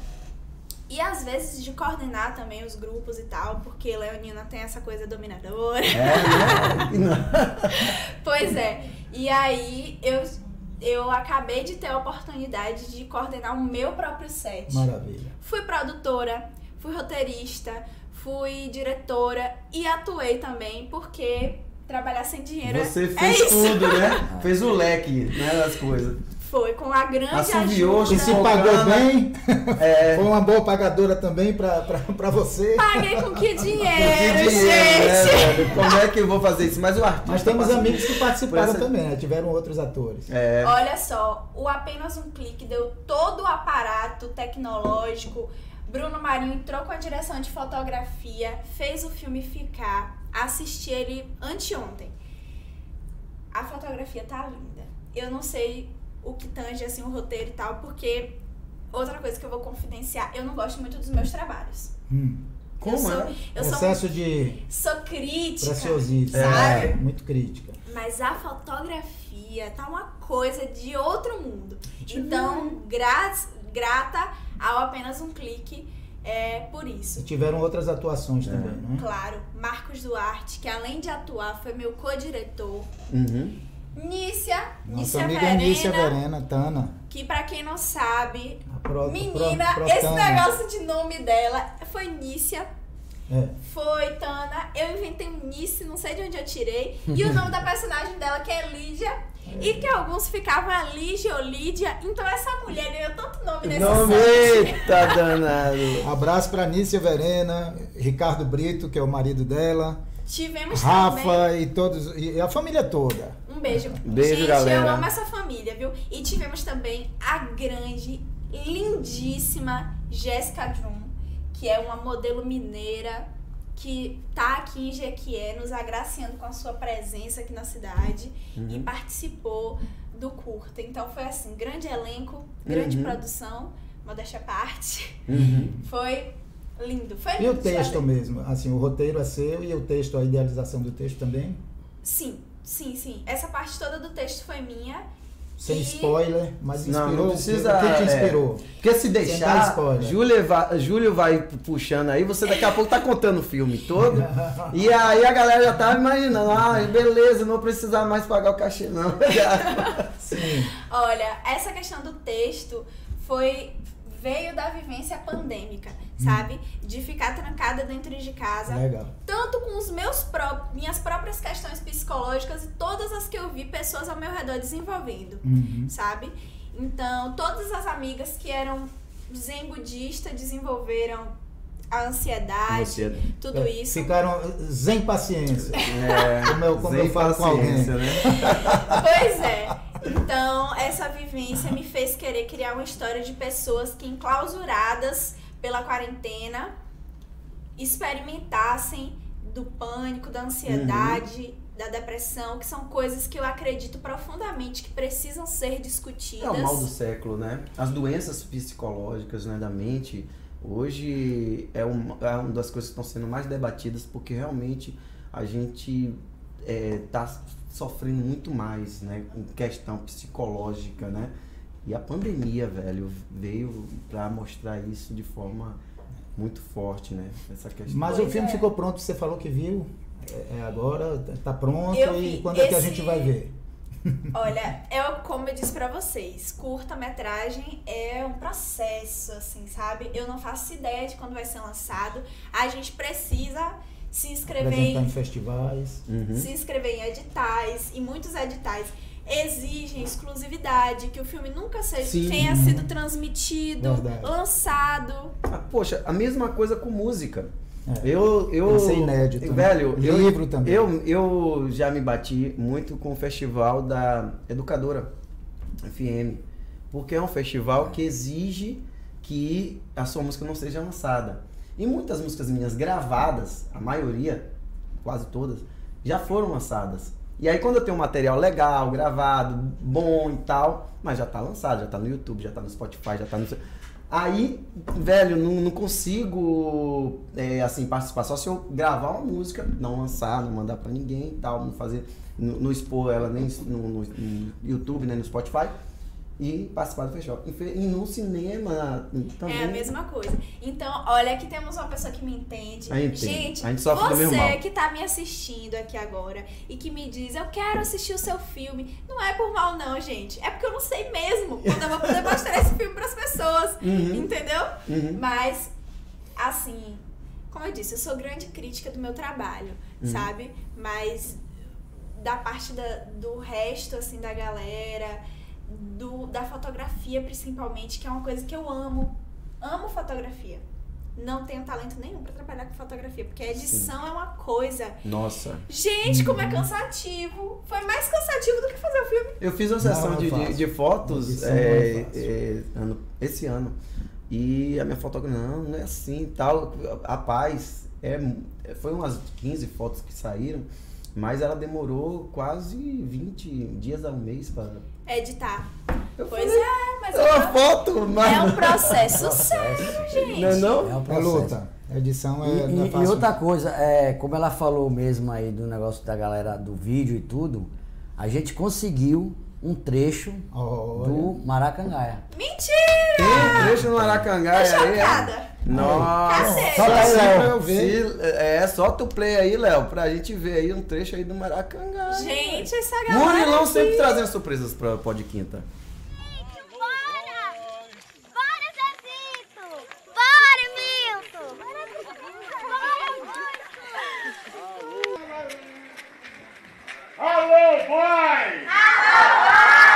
E às vezes de coordenar também os grupos e tal, porque Leonina tem essa coisa dominadora. É, né? Pois é. E aí eu, eu acabei de ter a oportunidade de coordenar o meu próprio set. Maravilha. Fui produtora, fui roteirista, fui diretora e atuei também, porque trabalhar sem dinheiro Você é fez isso. tudo, né? Fez o leque, né, das coisas. Foi com a grande Assoviou, ajuda. E se pagou bem, É, foi uma boa pagadora também pra você. Paguei com que que dinheiro, dinheiro, né, gente? Como é que eu vou fazer isso? Mas o artista... Mas temos amigos que participaram essa- também, né? Tiveram outros atores. É, Olha só, o apenas um clique deu todo o aparato tecnológico Bruno Marinho entrou com a direção de fotografia, fez o filme ficar, assisti ele anteontem. A fotografia tá linda. Eu não sei o que tange assim o roteiro e tal, porque outra coisa que eu vou confidenciar, eu não gosto muito dos meus trabalhos. Hum. Como eu sou, é? eu sou, Excesso de sou crítica, preciosismo. sabe? É, muito crítica. Mas a fotografia tá uma coisa de outro mundo. Então, gra grata ao apenas um clique é por isso. E tiveram outras atuações também, né? Claro, Marcos Duarte, que além de atuar, foi meu co-diretor. Uhum. Nícia, Nossa Nícia amiga Verena, Nícia Verena, Tana. que pra quem não sabe, pro- menina, pro- pro esse Tana. negócio de nome dela foi Nícia, É. foi Tana, eu inventei um Nice, não sei de onde eu tirei, e o nome da personagem dela que é Lídia, e que alguns ficavam a Lígia ou Lídia, então essa mulher ganhou tanto nome nesse Nome, eita danado. Abraço pra Nícia Verena, Ricardo Brito, que é o marido dela, Tivemos também... Rafa e todos, e a família toda. Um beijo. Beijo, Gente, galera. eu amo essa família, viu? E tivemos também a grande, lindíssima Jéssica Drum, que é uma modelo mineira que tá aqui em Jequié, nos agraciando com a sua presença aqui na cidade Uhum. e participou do curta. Então foi assim, grande elenco, grande Uhum. produção, modéstia à parte. Uhum. Foi lindo. Foi E o lindo, texto sabe? mesmo, assim, o roteiro é seu e o texto, a idealização do texto também? Sim, sim, sim. Essa parte toda do texto foi minha. Sem E- spoiler, mas Não, inspirou. não precisa, O que te é. inspirou? Porque se deixar, spoiler. Júlio vai, Júlio vai puxando aí, você daqui a pouco tá contando o filme todo. e aí a galera já tá imaginando, ah, beleza, não precisar mais pagar o cachê, não. Sim. Olha, essa questão do texto foi veio da vivência pandêmica, sabe? De ficar trancada dentro de casa, Legal. tanto com os meus pró minhas próprias questões psicológicas e todas as que eu vi pessoas ao meu redor desenvolvendo, Uhum. sabe? Então, todas as amigas que eram zen budista desenvolveram a ansiedade, Ansiedade. tudo É, isso. Ficaram sem paciência. É, Como eu- como eu falo com alguém. né? Pois é. Então, essa vivência me fez querer criar uma história de pessoas que, enclausuradas pela quarentena, experimentassem do pânico, da ansiedade, da depressão, que são coisas que eu acredito profundamente que precisam ser discutidas. É o mal do século, né? As doenças psicológicas né, da mente, hoje é, um, é uma das coisas que estão sendo mais debatidas, porque realmente a gente está sofrendo muito mais, né? Em questão psicológica, né? E a pandemia, velho, veio para mostrar isso de forma muito forte, né? Essa questão. Mas Pois o filme é. ficou pronto, você falou que viu. É, é agora, tá pronto. Eu E quando é que a Esse- gente vai ver? Olha, é como eu disse pra vocês, curta-metragem é um processo, assim, sabe? Eu não faço ideia de quando vai ser lançado. A gente precisa se inscrever em festivais. Uhum. se inscrever em editais, e muitos editais exigem exclusividade, que o filme nunca seja, Sim. tenha sido transmitido, Verdade. lançado. Ah, poxa, a mesma coisa com música. É. Eu, eu, ser inédito, né? velho, eu- Livro também. Eu, eu já me bati muito com o festival da Educadora FM, porque é um festival que exige que a sua música não seja lançada. E muitas músicas minhas gravadas, a maioria, quase todas, já foram lançadas. E aí quando eu tenho um material legal, gravado, bom e tal, mas já tá lançado, já tá no YouTube, já tá no Spotify, já tá no. Aí, velho, não, não consigo é, assim participar. Só se eu gravar uma música, não lançar, não mandar pra ninguém e tal, não fazer, não, não expor ela nem no, no- no YouTube, nem no Spotify. E participar do festival. E no cinema também. É a mesma coisa. Então, olha, aqui temos uma pessoa que me entende. A gente. Gente, A gente sofre do você mesmo mal. que tá me assistindo aqui agora e que me diz, eu quero assistir o seu filme. Não é por mal, não, gente. É porque eu não sei mesmo quando eu vou poder mostrar esse filme pras pessoas. Uhum. Entendeu? Uhum. Mas, assim, como eu disse, eu sou grande crítica do meu trabalho, Uhum. sabe? Mas da parte da- do resto, assim, da galera, do, da fotografia principalmente, que é uma coisa que eu amo. Amo fotografia. Não tenho talento nenhum pra trabalhar com fotografia, porque a edição é uma coisa. Nossa. Gente, como Uhum. é cansativo! Foi mais cansativo do que fazer o filme. Eu fiz uma sessão Não, é de, de, de fotos é é, é, ano- esse ano E a minha fotógrafa, não, não é assim e tal. Rapaz, é, foi umas 15 fotos que saíram, mas ela demorou quase 20 dias a um mês para Editar. Eu Pois falei, é, mas É uma é, foto, mas. é um processo sério, gente. Não é não? É um É processo. luta. A edição é, E, não é e- e outra coisa, é, como ela falou mesmo aí do negócio da galera do vídeo e tudo, a gente conseguiu um trecho Olha. do Maracangaia. Mentira! Tem um trecho no Maracangaia Tô aí. é? chocada. Nossa. Solta aí, Léo. Se- é, solta o play aí, Léo, pra gente ver aí um trecho aí do Maracanã. Gente, essa galera. Murilão aqui- sempre trazendo surpresas pra Pó de Quinta. Hallowed, why? Hallowed.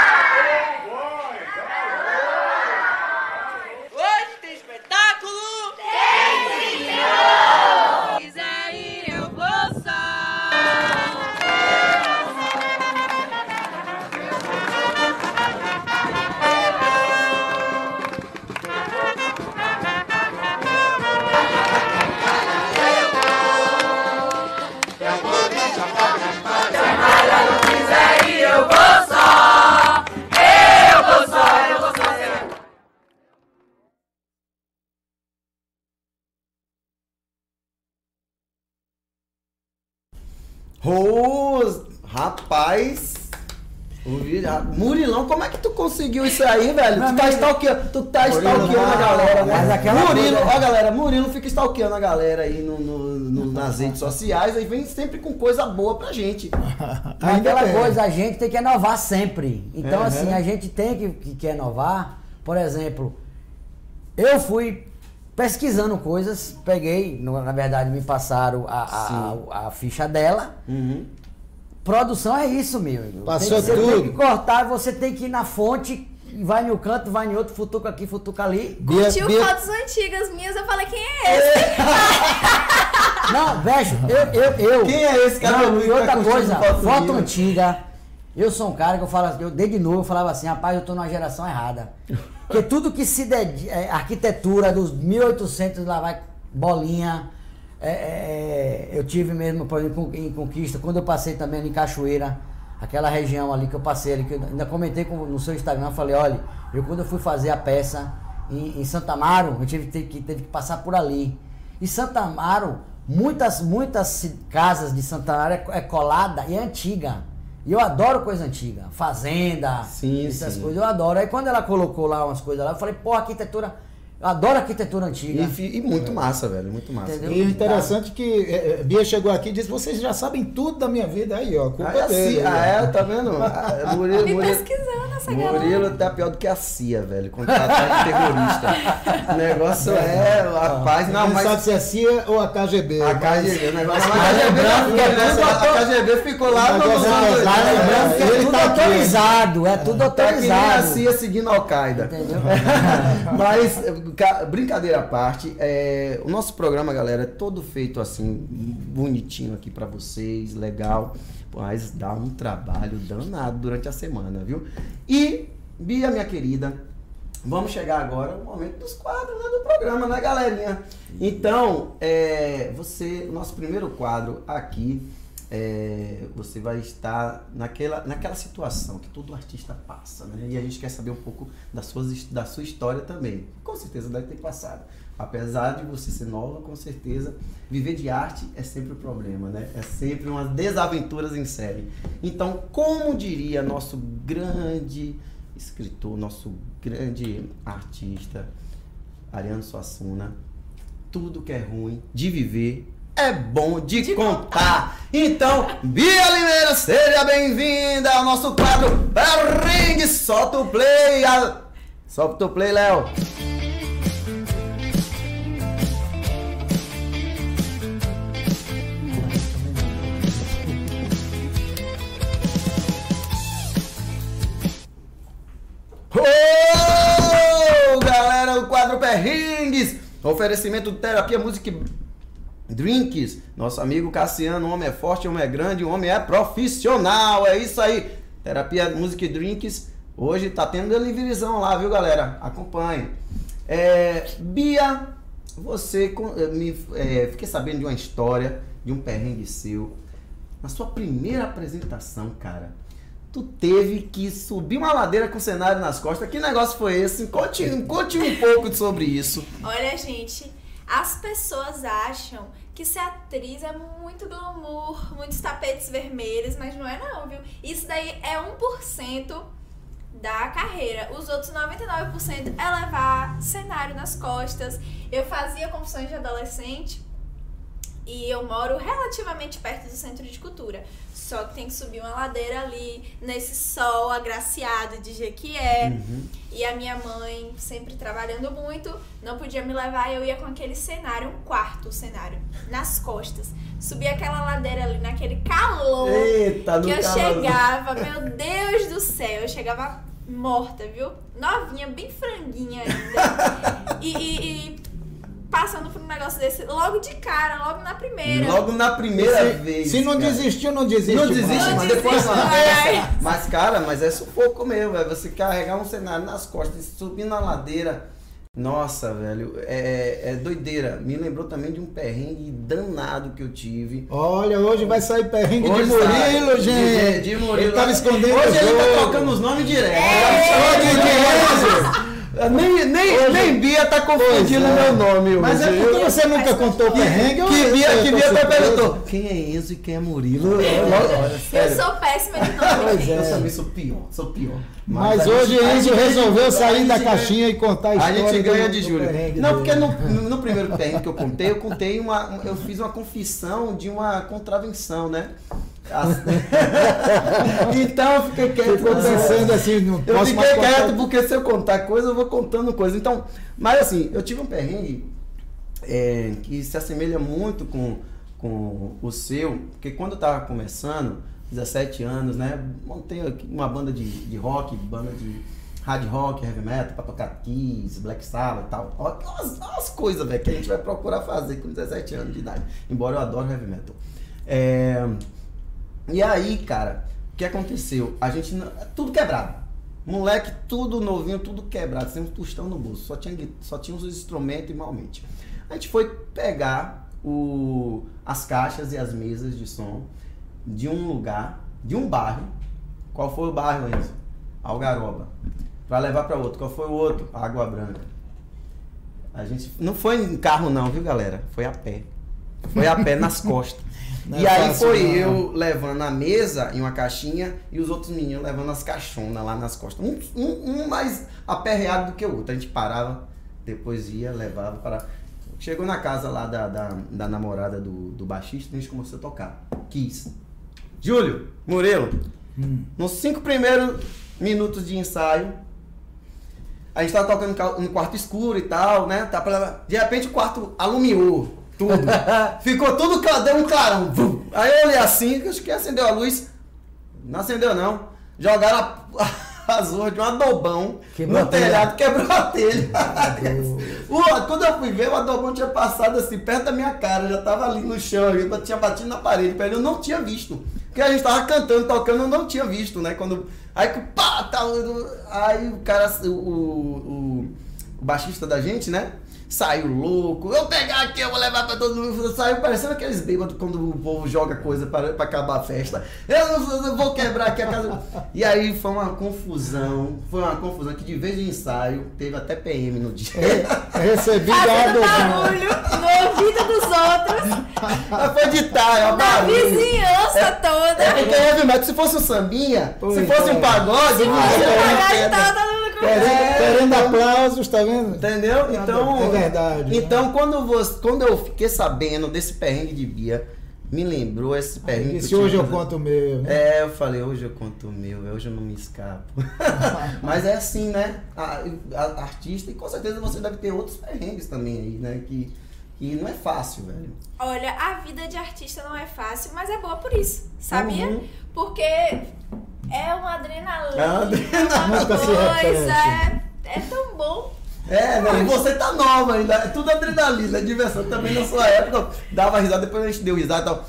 Conseguiu isso aí, velho? Tu tá stalkeando, tu tá stalkeando a tá- galera, né? mas aquela Murilo, coisa- ó galera, Murilo fica stalkeando a galera aí no, no- no- nas redes sociais e vem sempre com coisa boa pra gente. Mas aquela coisa, a gente tem que inovar sempre. Então, Uhum. assim, a gente tem que, que, que inovar. Por exemplo, eu fui pesquisando coisas, peguei, na verdade, me passaram a, a, a- a ficha dela. Uhum. Produção é isso, meu. amigo. Passou tem, que- Você tudo. tem que cortar, você tem que ir na fonte, e vai no canto, vai em outro, futuca aqui, futuca ali. Bia, Curtiu Bia- fotos antigas minhas, eu falei, quem é esse? Não, velho, eu, eu, eu. Quem é esse cara Não, que e tá outra curtindo coisa, foto antiga. Eu sou um cara que eu falo assim, eu desde novo eu falava assim, rapaz, eu tô numa geração errada. Porque tudo que se dedi- é, arquitetura dos 1800 lá vai bolinha. É, é, é, eu tive mesmo, por exemplo, em Conquista, quando eu passei também ali em Cachoeira, aquela região ali que eu passei ali, que eu ainda comentei com- no seu Instagram, falei, olha, eu quando eu fui fazer a peça em, em Santa Amaro, eu tive, teve que, teve que passar por ali. E Santa Amaro, muitas, muitas casas de Santa Amaro é, é colada e é antiga. E eu adoro coisa antiga. Fazenda, Sim, essas sim. coisas, eu adoro. Aí quando ela colocou lá umas coisas lá, eu falei, pô, arquitetura, eu adoro arquitetura antiga. E, e muito massa, velho, muito massa. Entendeu? E o interessante é que é, é, Bia chegou aqui e disse: vocês já sabem tudo da minha vida. Aí, ó, culpa Ah, é dele. assim, ah, é, tá vendo? Ah, Murilo, Me Murilo, pesquisando essa galera. Murilo tá pior do que a CIA, velho, quando tá terrorista. O negócio é, rapaz, não, Não mas... sabe se é CIA ou a KGB. A mas- KGB, o negócio Mas a KGB, lembrando é né? a KGB ficou lá no negócio é no- pesado, Mas lembrando que é tudo tá autorizado, é tudo Tá nem a autorizado. CIA seguindo a Al-Qaeda. Entendeu? Mas, brincadeira à parte, é, o nosso programa, galera, é todo feito assim, bonitinho aqui pra vocês, legal. Mas dá um trabalho danado durante a semana, viu? E, Bia, minha querida, vamos chegar agora no momento dos quadros né, do programa, né, galerinha? Então, é, você, o nosso primeiro quadro aqui, é, você vai estar naquela, naquela situação que todo artista passa, né? E a gente quer saber um pouco da sua, da sua história também. Com certeza deve ter passado. Apesar de você ser nova, com certeza, viver de arte é sempre o problema, né? É sempre umas desaventuras em série. Então, como diria nosso grande escritor, nosso grande artista, Ariano Suassuna, tudo que é ruim de viver é bom de, contar. Então, Bia Limeira, seja bem-vinda ao nosso quadro Perrengue. Solta o play. a- Solta o play, Léo. Ô, galera, o quadro Perrengues. Oferecimento de terapia, música drinks. Nosso amigo Cassiano, o homem é forte, o homem é grande, o homem é profissional. É isso aí. Terapia, música e drinks. Hoje tá tendo deliveryzão lá, viu, galera? Acompanhe. É, Bia, você eh, me é, fiquei sabendo de uma história, de um perrengue seu. Na sua primeira apresentação, cara, tu teve que subir uma ladeira com o cenário nas costas. Que negócio foi esse? Conte, conte um pouco sobre isso. Olha, gente, as pessoas acham que ser atriz é muito glamour, muitos tapetes vermelhos, mas não é não, viu? Isso daí é 1% da carreira. Os outros 99% é levar cenário nas costas. Eu fazia confissões de adolescente e eu moro relativamente perto do centro de cultura. Só que tem que subir uma ladeira ali, nesse sol agraciado de Jequié. E a minha mãe, sempre trabalhando muito, não podia me levar. Eu ia com aquele cenário, um quarto cenário, nas costas. Subia aquela ladeira ali, naquele calor. Eita, que eu calor. chegava, meu Deus do céu, eu chegava morta, viu? Novinha, bem franguinha ainda. e, e- e passando por um negócio desse logo de cara, logo na primeira. Logo na primeira se, vez. se não cara. desistiu, não desiste. Não desiste, mais. mas depois mais. Mas, cara, mas é sufoco mesmo, é você carregar um cenário nas costas e subir na ladeira. Nossa, velho, é, é doideira. Me lembrou também de um perrengue danado que eu tive. Olha, hoje vai sair perrengue de Hoje Murilo, sai- gente. De, de Murilo. Ele tava escondendo Hoje ele tá trocando os nomes direto. Hoje de Nem, nem, nem Bia tá confundindo é. meu nome. Mas hoje. é porque você nunca contou o perrengue. eu- Que Bia, eu que tô Bia até perguntou: quem é Enzo e quem é Murilo? Olha, Eu sou péssima de nome. Pois é. Eu também sou pior, sou pior. Mas a hoje gente- a Enzo ganha- resolveu a sair da ganha- caixinha e contar a A história gente ganha do- de Júlio. Não, porque no, no primeiro perrengue que eu contei, eu contei uma. Eu fiz uma confissão de uma contravenção, né? As- então eu fiquei quieto. Ficou pensando assim, não Eu fiquei contar. quieto porque se eu contar coisa, eu vou contando coisa. Então, mas assim, eu tive um perrengue é, que se assemelha muito com, com o seu, porque quando eu tava começando, 17 anos, né? Montei uma banda de, de rock, banda de hard rock, heavy metal, pra tocar Kiss, Black Sabbath e tal. Umas, umas coisas, velho, que a gente vai procurar fazer com 17 anos de idade. Embora eu adoro heavy metal. É, e aí, cara, o que aconteceu? A gente. não- Tudo quebrado. Moleque, tudo novinho, tudo quebrado, sem um tostão no bolso. Só tinha, só tinha os instrumentos e malmente. A gente foi pegar o, as caixas e as mesas de som de um lugar, de um bairro. Qual foi o bairro, Enzo? Algaroba. Pra levar pra outro. Qual foi o outro? Água Branca. A gente. Não foi em carro, não, viu, galera? Foi a pé. Foi a pé nas costas. Não e é aí fácil, foi não. eu levando a mesa em uma caixinha e os outros meninos levando as caixonas lá nas costas. Um, um, um mais aperreado do que o outro. A gente parava, depois ia, levava para. Chegou na casa lá da, da, da namorada do, do baixista, a gente começou a tocar. Kiss. Júlio, Murilo, Hum. nos cinco primeiros minutos de ensaio, a gente tava tocando no quarto escuro e tal, né? Tá De repente o quarto alumiou tudo. Ficou tudo, deu um clarão. Vum. Aí eu olhei assim, acho que acendeu a luz. Não acendeu não. Jogaram a, as ruas de um adobão Quebrou no telhado, quebrou a telha. Quando eu fui ver, o adobão tinha passado assim, perto da minha cara, já tava ali no chão, eu tinha batido na parede, eu não tinha visto. Porque a gente tava cantando, tocando, eu não tinha visto, né? Quando. Aí pá, tá, aí o cara, o, o- o baixista da gente, né? Saiu louco, eu vou pegar aqui, eu vou levar pra todo mundo. Saiu parecendo aqueles bêbados quando o povo joga coisa pra, pra acabar a festa. Eu, não- vou quebrar aqui a casa. E aí foi uma confusão, foi uma confusão que de vez de ensaio teve até PM no dia. Recebi Fazendo dado. barulho no ouvido dos outros, Mas foi de tarde, ó, na vizinhança É toda. porque heavy metal, se fosse um sambinha, Pois se fosse é. um pagode, Se não fosse ia um pagode, tava todo mundo Querendo, querendo aplausos, tá vendo? Entendeu? Então, É verdade, Então, quando, você, quando eu fiquei sabendo desse perrengue de Bia, me lembrou esse perrengue. Que eu hoje eu conto o meu. né? É, eu falei, hoje eu conto o meu, hoje eu não me escapo. Mas é assim, né? A, a- artista, e com certeza você deve ter outros perrengues também aí, né? Que, que não é fácil, velho. Olha, a vida de artista não é fácil, mas é boa por isso, sabia? Uhum. Porque é uma adrenalina, É uma adrenalina. uma coisa, é, é tão bom. É, não, e você tá nova ainda, é tudo adrenalina, é diversão também na sua época. Dava risada, depois a gente deu risada e tal.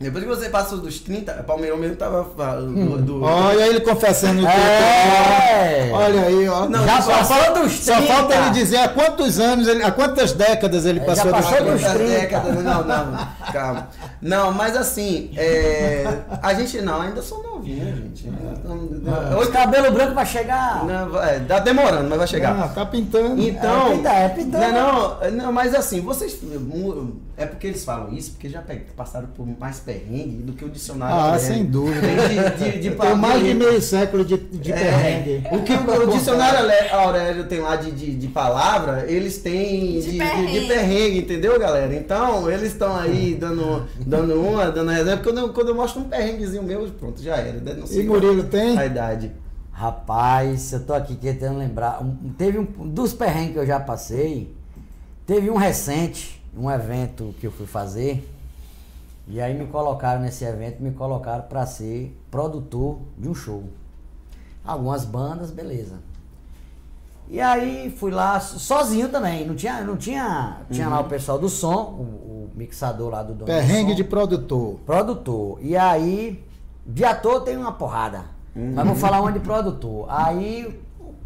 Depois que você passou dos 30, o Palmeirão mesmo tava falando do, do- Olha ele confessando o É. que Olha aí, ó. Não, Já só passou dos Só 30. falta ele dizer há quantos anos, ele, há quantas décadas ele É, passou já dos passou dos 30. Quantas 30. décadas? Não, não, calma. Não, mas assim, é, a gente não, ainda sou novinho, gente. Os Hoje, cabelo branco vai chegar. não, é, tá demorando, mas vai chegar. Ah, tá pintando. Então, É, pinta- é pintando. não, não, não, mas assim, vocês é porque eles falam isso, porque já passaram por mais perrengue do que o dicionário. Ah, sem dúvida. Tem de, de, de, Tem mais de meio século de, de é, perrengue. O que o, o dicionário Aurélio tem lá de, de, de palavra, eles têm De de, de, perrengue. de perrengue, entendeu, galera? Então, eles estão aí dando, dando uma, dando reserva. Quando eu, quando eu mostro um perrenguezinho meu, pronto, já era. né? Não E sei Murilo tem? a idade. Rapaz, eu tô aqui tentando lembrar. Um- teve um dos perrengues que eu já passei. Teve um recente, um evento que eu fui fazer. E aí me colocaram nesse evento, me colocaram para ser produtor de um show. Algumas bandas, beleza. E aí fui lá so- sozinho também. Não tinha, não tinha, tinha lá o pessoal do som, o, o mixador lá do dono do Perrengue som de produtor. produtor. E aí, de ator tem uma porrada. Mas vou falar uma de produtor. Aí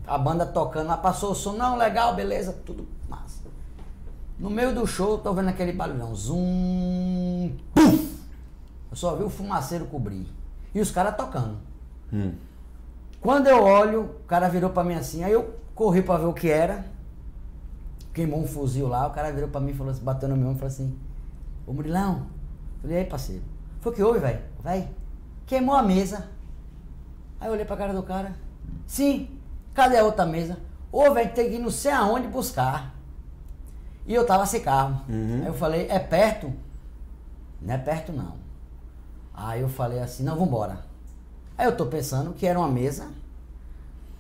a banda tocando lá, passou o som, não, legal, beleza, tudo massa. No meio do show, tô vendo aquele barulhão. Zum. Puf! Eu só vi o fumaceiro cobrir. E os caras tocando. Quando eu olho, o cara virou pra mim assim, aí eu corri pra ver o que era. Queimou um fuzil lá, o cara virou pra mim e falou assim, bateu no meu ombro e falou assim, ô Murilão, falei, e aí parceiro, foi o que houve, velho? Vai, queimou a mesa. Aí eu olhei pra cara do cara, sim, cadê a outra mesa? Ô, velho, tem que ir não sei aonde buscar. E eu tava sem carro. Aí eu falei, é perto? Não é perto não. Aí eu falei assim, não, vambora. Aí eu tô pensando que era uma mesa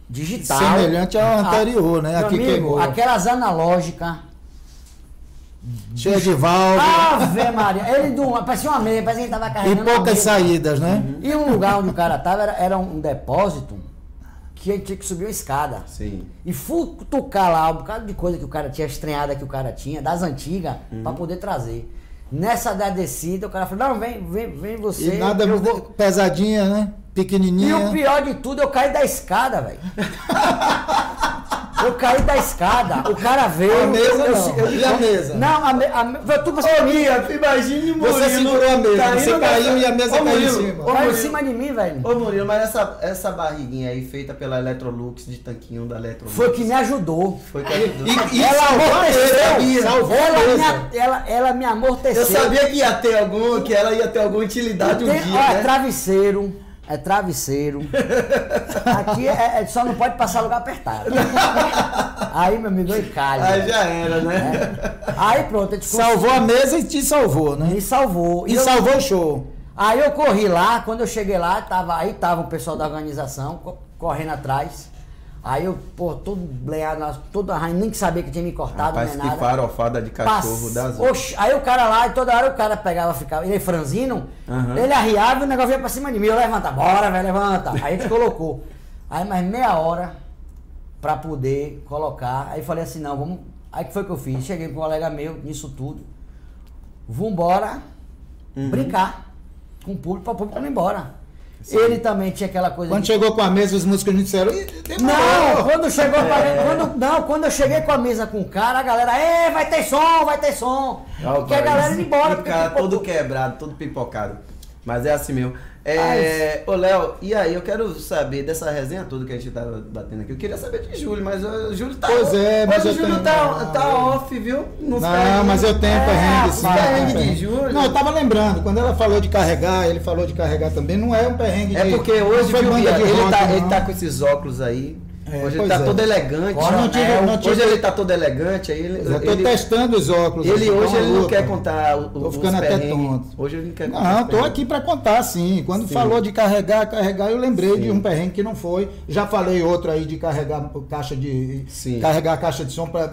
digital. Semelhante ao anterior, né? meu Aqui amigo, queimou. Aquelas analógicas. Cheio de válvula Ave Maria. Ele do, parecia uma mesa, parecia que ele tava e carregando. uma poucas saídas, né? E um lugar onde o cara tava era, era um depósito que ele tinha que subir uma escada. Sim. E futucar lá um bocado de coisa que o cara tinha, estranhada que o cara tinha, das antigas, pra poder trazer. Nessa da descida, o cara falou, não, vem, vem, vem você. E nada eu vou... pesadinha, né? E Pequenininha. o pior de tudo, eu caí da escada, velho. Eu caí da escada, o cara veio. A mesa eu, não. E a mesa? Não, a, me, a, me- foi tudo pra cima de mim. imagine o Você segurou a mesa, caindo você caiu e a mesa Ô, caiu em Murilo, cima. Ô, Caiu em Murilo, cima de mim, velho. Ô Murilo, mas essa, essa barriguinha aí feita pela Electrolux de tanquinho da Electrolux. Foi que me ajudou. Foi que ajudou. E- e ela mesa, amorteceu. salvou Ela, mesa. me, ela, ela me amorteceu. Eu sabia que ia ter algum, que ela ia ter alguma utilidade um Tem- dia, ó, é né? travesseiro. É travesseiro. Aqui é, é- só não pode passar lugar apertado. Aí, meu amigo, eu calho. Aí já era, né? É. Aí pronto, a gente Salvou a mesa e te salvou, né? Me salvou. E eu- salvou o show. Aí eu corri lá, quando eu cheguei lá, tava, aí tava o pessoal da organização co- correndo atrás. Aí eu, pô, todo bleado, todo arranhado, nem que sabia que tinha me cortado, Rapaz, nem que nada. farofada de cachorro Pass- das Oxe, aí o cara lá, e toda hora o cara pegava, ficava, ele é franzino, Aham. ele arriava e o negócio vinha pra cima de mim, eu levanta, bora, velho, levanta. Aí a gente colocou. Aí mais meia hora pra poder colocar. Aí falei assim, não, vamos. Aí que foi que eu fiz? Cheguei com um colega meu, nisso tudo. Vambora Uhum. brincar com o público, para o público não ir embora. Ele também tinha aquela coisa. Quando de- chegou com a mesa, os músicos não disseram. Não, quando chegou pra quando, Não, quando eu cheguei com a mesa com o cara, a galera, é, vai ter som, vai ter som. Porque a galera ia embora. O porque cara pipocou. todo quebrado, todo pipocado. Mas é assim mesmo. É, ô Léo, e aí, eu quero saber dessa resenha toda que a gente tava batendo aqui. Eu queria saber de Júlio, mas o Júlio tá. Pois é, mas hoje o Júlio tenho- tá, não, tá off, viu? Não, perrengues. mas eu tenho É, perrengue sim. perrengue de Júlio. Não, eu tava lembrando, quando ela falou de carregar, ele falou de carregar também, não é um perrengue É de. porque não hoje viu, ele, rock, tá, não. ele tá com esses óculos aí. É, hoje ele tá é. todo elegante. Não tive- não tive- Hoje ele tá todo elegante. Aí ele, Eu tô ele, testando os óculos. ele hoje tá uma ele não luta. quer contar o, Tô ficando até tonto. Hoje ele não quer contar. Não, tô aqui para contar, sim. Quando Sim. falou de carregar, carregar, eu lembrei Sim. de um perrengue que não foi. Já falei outro aí de carregar caixa de Sim. carregar caixa de som para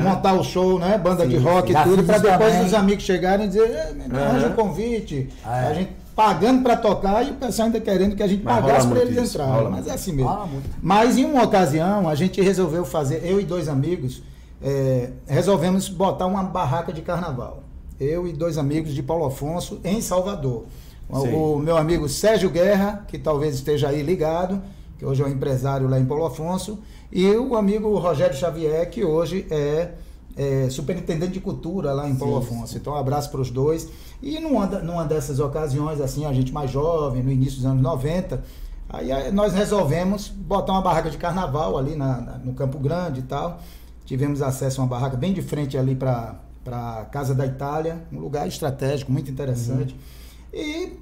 montar o show, né? Banda de Sim, rock sim. e tudo, para depois também. os amigos chegarem e dizer, "É, me arranja Aham. um convite. Ah, é. A gente pagando para tocar e o pessoal ainda querendo que a gente Mas pagasse para eles isso, entrarem. Mas é assim mesmo. Mas em uma ocasião a gente resolveu fazer, eu e dois amigos, é, resolvemos botar uma barraca de carnaval. eu e dois amigos de Paulo Afonso em Salvador. Sim. o meu amigo Sérgio Guerra, que talvez esteja aí ligado, que hoje é um empresário lá em Paulo Afonso, e o amigo Rogério Xavier, que hoje é, é superintendente de cultura lá em Paulo Afonso. Então, um abraço para os dois. E numa, numa dessas ocasiões, assim, a gente mais jovem, no início dos anos 90, aí nós resolvemos botar uma barraca de carnaval ali na- na- no Campo Grande e tal. Tivemos acesso a uma barraca bem de frente ali para a Casa da Itália, um lugar estratégico, muito interessante. E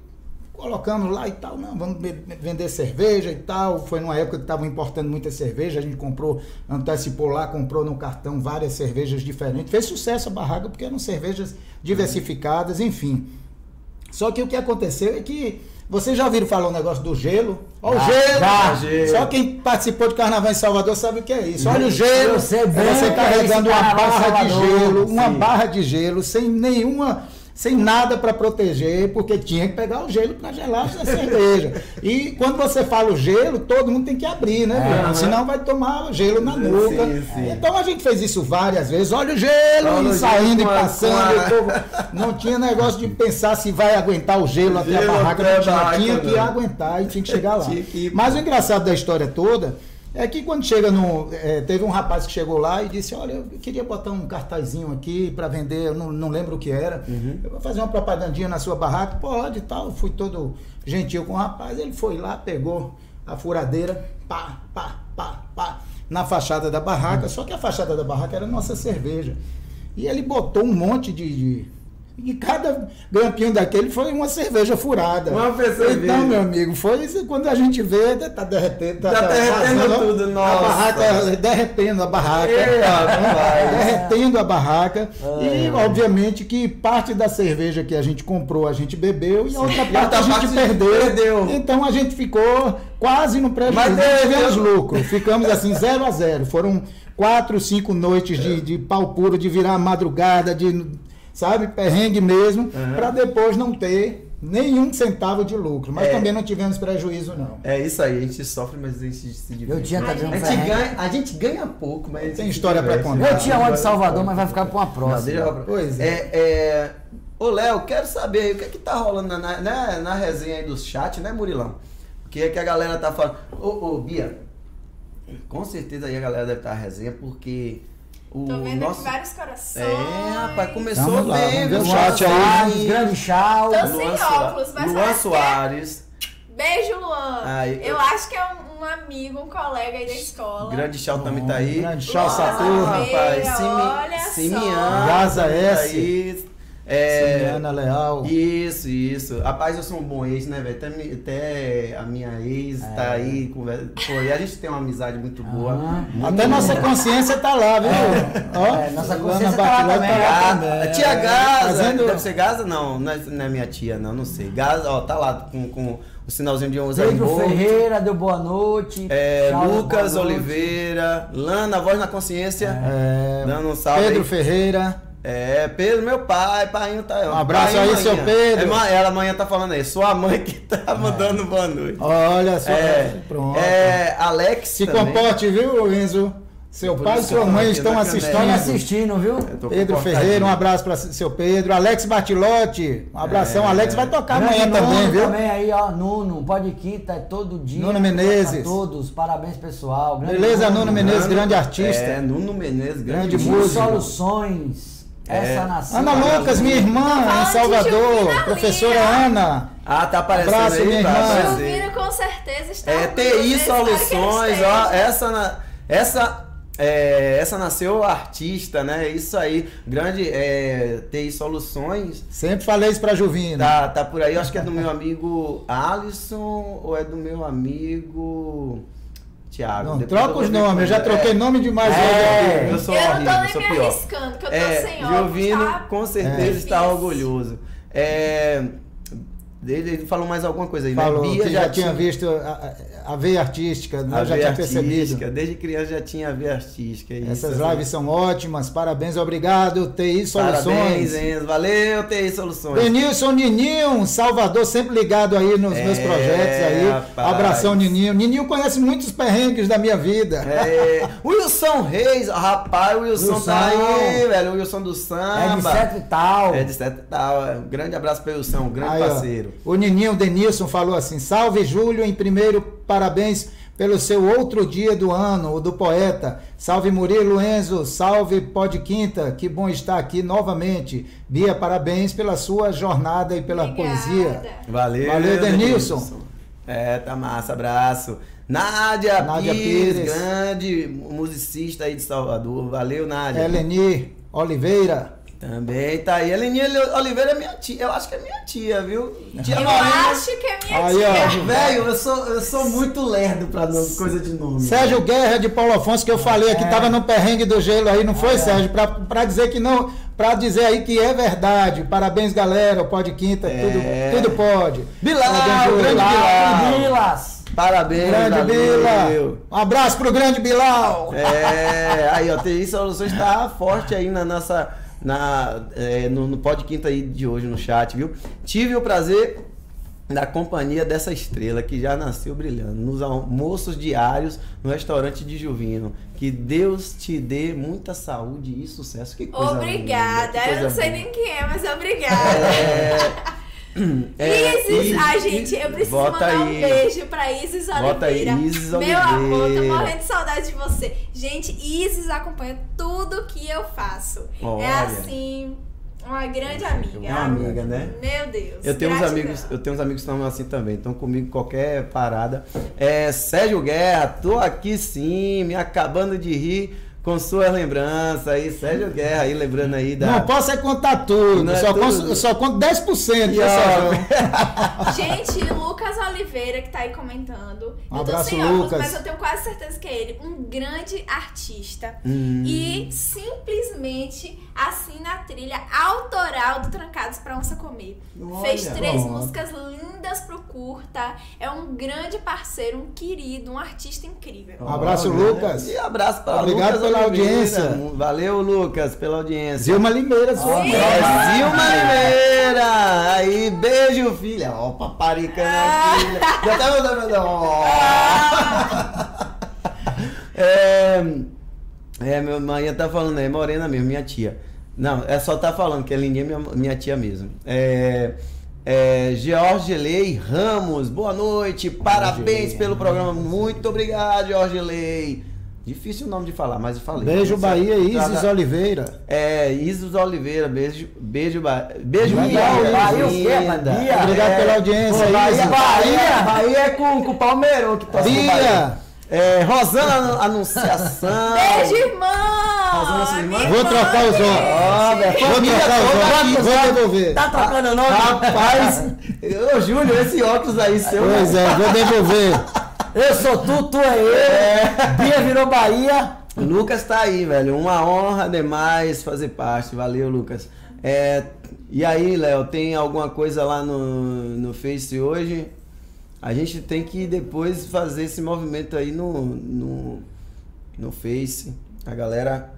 colocamos lá e tal, não, vamos vender cerveja e tal. Foi numa época que estavam importando muita cerveja, a gente comprou, antecipou lá, comprou no cartão várias cervejas diferentes. Fez sucesso a barraca porque eram cervejas diversificadas, enfim. Só que o que aconteceu é que vocês já ouviram falar o negócio do gelo? Ó, o Já, gelo! já. Gelo. Só quem participou de carnaval em Salvador sabe o que é isso. Olha o gelo! É o você é carregando esse uma barra de gelo, uma Sim. barra de gelo, sem nenhuma. Sem nada para proteger, porque tinha que pegar o gelo para gelar a cerveja. E quando você fala o gelo, todo mundo tem que abrir, né? É. Senão vai tomar gelo na Sim, nuca. sim. Então a gente fez isso várias vezes. Olha o gelo, Olha o e saindo gelo e passando. e o povo não tinha negócio de pensar se vai aguentar o gelo até a barraca. até Não tinha, barraca, tinha que não. aguentar e tinha que chegar lá. Que. Mas o engraçado da história toda é que quando chega no. eh, teve um rapaz que chegou lá e disse: Olha, eu queria botar um cartazinho aqui para vender, eu não, não lembro o que era. Eu vou fazer uma propagandinha na sua barraca, pode e tal. Fui todo gentil com o rapaz. Ele foi lá, pegou a furadeira, pá, pá, pá, pá, na fachada da barraca. Só que a fachada da barraca era nossa cerveja. E ele botou um monte de. de- e cada grampinho daquele foi uma cerveja furada. Uma cerveja. Então, meu amigo, foi isso. Quando a gente vê, tá derretendo. Tá, Tá derretendo vazando, tudo, A nossa. barraca, derretendo a barraca. Rapaz. derretendo a barraca. É. E, obviamente, que parte da cerveja que a gente comprou, a gente bebeu. E a outra E a parte outra a gente parte a perdeu. perdeu. Então, a gente ficou quase no prejuízo. Mas Não tivemos lucro. Ficamos assim, zero a zero. Foram quatro, cinco noites de, de pau puro, de virar madrugada, de, sabe, perrengue mesmo, Uhum. para depois não ter nenhum centavo de lucro. Mas É. também não tivemos prejuízo, não. É isso aí, a gente sofre, mas a gente se diverte. Eu tinha um a gente ganha, a gente ganha pouco, mas Tem história pra diverte. contar. Eu tinha uma de Salvador, mas vai ficar pra uma Não, próxima. deixa eu- Pois é. é. é... Ô, Léo, quero saber aí, o que é que tá rolando na, na, na- na resenha aí do chat, né, Murilão? O que é que a galera tá falando? Ô, ô, Bia, com certeza aí a galera deve estar tá resenha, porque o Tô vendo nosso... aqui vários corações. É, rapaz, começou Vamos lá, bem, vamos ver viu? o chat aí. Soares, grande chau. Tô sem Soa- óculos, mas Luan Soares, Beijo, Luan. Eu eu- acho que é um, um amigo, um colega aí da escola. grande Chau também tá aí. Grande Chau Saturno. rapaz, Olha só. Simian, Gaza também tá S. aí. É, Simiana Leal. Isso, isso. Rapaz, eu sou um bom ex, né, velho? Até, até a minha ex É. tá aí. Conversa... Pô, e a gente tem uma amizade muito boa. Ah, Até nossa consciência tá lá, viu? Ó, É, nossa consciência tá lá também. lá também. a tia Gaza, Fazendo- deve ser Gaza? Não, não é, não é minha tia, não, não sei. Gaza, ó, tá lá com, com o sinalzinho de um zero Pedro envolto. Ferreira deu boa noite. É, Lucas. Oliveira, Lana, voz na consciência, É, dando um salve Pedro aí. Ferreira. É, Pedro, meu pai, pai tá. Um abraço pai aí, seu. Pedro. É, ela amanhã tá falando aí, sua mãe que tá mandando boa noite. Olha só. É, Pronto. é, Alex. Se também. comporte, viu, Enzo? Seu pai e sua mãe estão assistindo. Estão me câmera. assistindo, viu? Pedro. Ferreira, um abraço para seu Pedro. Alex Batilotti, um abração. É. Alex vai tocar amanhã também, Nuno viu? também aí, ó. Nuno, pode quinta, é todo dia. Nuno Menezes. Todos, parabéns, pessoal. Grande Beleza, Nuno Menezes, Nuno- grande artista. É, Nuno Menezes, grande, Grande músico. Soluções. É. Essa nasceu. Ana Lucas, minha irmã, Tô em Salvador. Professora. Ana. Ah, tá aparecendo Abraço, aí, minha vai irmã. Juvira com certeza está É, TI Soluções, ó, essa, essa, é, essa nasceu artista, né? Isso aí, grande é, TI Soluções. Sempre falei isso pra Juvina. Tá, tá por aí, acho que é do meu amigo Alisson ou é do meu amigo Thiago. Não, troca eu os nomes, eu já é. troquei nome demais É, aqui. Eu sou eu horrível, não tô nem sou me pior. arriscando, que eu tô É, sem óculos, Giovino tá? com certeza É. está orgulhoso. É, Ele, ele falou mais alguma coisa aí, Falou né? Bia que já, tinha visto a, a, veia artística, né? a eu já tinha percebido. artística. Desde criança já tinha a veia artística. isso, Essas essa- lives são ótimas, parabéns, obrigado, TI Soluções. Parabéns, Enzo. Valeu, TI Soluções. Denilson Nininho, Salvador, sempre ligado aí nos meus É, projetos aí. rapaz. Abração, Nininho. Nininho conhece muitos perrengues da minha vida. É, Wilson Reis, rapaz, o Wilson, Wilson. tá aí, velho. O Wilson do É samba. de certo e tal. É de certo e tal. É, Um grande abraço pro Wilson, um grande Aí, ó, o Nininho Denilson falou assim: Salve Júlio, em primeiro, parabéns pelo seu outro dia do ano, o do poeta. Salve Murilo Enzo, salve Pod Quinta, que bom estar aqui novamente. Bia, parabéns pela sua jornada e pela Obrigada. poesia. Valeu, Valeu, Denilson. É, tá massa, abraço. Nádia, Nádia Pires, Pires. grande musicista aí de Salvador. Valeu, Nádia. Eleni Oliveira. Também tá aí. Eleni Oliveira é minha tia. Eu acho que é minha tia, viu? Tia Eu acho que é minha Aí, tia. Velho, eu sou, eu sou muito lerdo pra nome, coisa de nome. Sérgio Guerra de Paulo Afonso, que eu falei aqui, tava no perrengue do gelo aí, não foi, Sérgio? Pra, pra dizer que não, pra dizer aí que é verdade. Parabéns, galera, o Pode Quinta, É. tudo, tudo pode. Bilal, grande Bilal. Bilas. Parabéns, Grande valeu. Bila. Um abraço pro grande Bilal. É, aí, ó, TI Soluções tá forte aí na nossa. Na, é, no, no Pod Quinta aí de hoje no chat, viu? Tive o prazer da companhia dessa estrela que já nasceu brilhando nos almoços diários no restaurante de Juvino. Que Deus te dê muita saúde e sucesso. Que coisa Obrigada. linda, que Eu coisa não sei boa. nem quem é, mas obrigada. É, Isis, Isis, ai gente, eu preciso mandar um aí. beijo pra Isis Bota aí, Oliveira. Isis Meu amor, tô Oliveira. morrendo de saudade de você. Gente, Isis acompanha tudo que eu faço. Olha. É assim, uma grande amiga. Uma amiga, né? Meu Deus. Eu tenho uns amigos, eu tenho uns amigos que estão assim também, estão comigo qualquer parada. É, Sérgio Guerra, tô aqui sim, me acabando de rir com suas lembranças aí, Sérgio Guerra aí, lembrando aí da. Não posso é contar tudo, Não é só, tudo. Conto, só conto 10%. E, né, ó, Sérgio? Gente, Lucas Oliveira que tá aí comentando. Um eu tô abraço, sem óculos, Lucas. mas eu tenho quase certeza que é ele. Um grande artista. Hum. E simplesmente assina a trilha autoral do Trancados pra Onça Comer. Olha, Fez três pronto. músicas lindas pro curta. É um grande parceiro, um querido, um artista incrível. Um abraço, Olha, Lucas. E abraço para Obrigado Lucas pela Oliveira. audiência. Valeu, Lucas, pela audiência. Zilma Limeira, sua Sim. É, Zilma Limeira! Aí, beijo, filha. Ó, paparicando a filha. Já tá mandando. Ó. É, é, meu mãe tá falando aí, Morena mesmo, minha tia. Não, é só tá falando que a Lindinha é minha, minha tia mesmo. É, é, George Lei Ramos, boa noite, parabéns pelo programa. Muito obrigado, George Lei. Difícil o nome de falar, mas eu falei. Beijo, Bahia, Isis Oliveira. é, Isis Oliveira, beijo, beijo, Ba- beijo, Bahia, Bahia, Bahia. Bahia? Obrigado pela audiência, Bahia. Bahia, Bahia é com, com o Palmeirão que Bia. Bahia. É, Rosana Anu- Anunciação. Beijo, irmão! Fazendo essa irmã? Vou irmã trocar os óculos. Vou trocar os óculos, vou devolver. Tá trocando o nome? Rapaz, ô Júlio, esse óculos aí seu. Pois é, vou devolver. Eu sou tu, tu é ele. Bia virou Bahia. O Lucas tá aí, velho. Uma honra demais fazer parte. Valeu, Lucas. É, e aí, Léo, tem alguma coisa lá no, no Face hoje? A gente tem que depois fazer esse movimento aí no, no, no Face. A galera.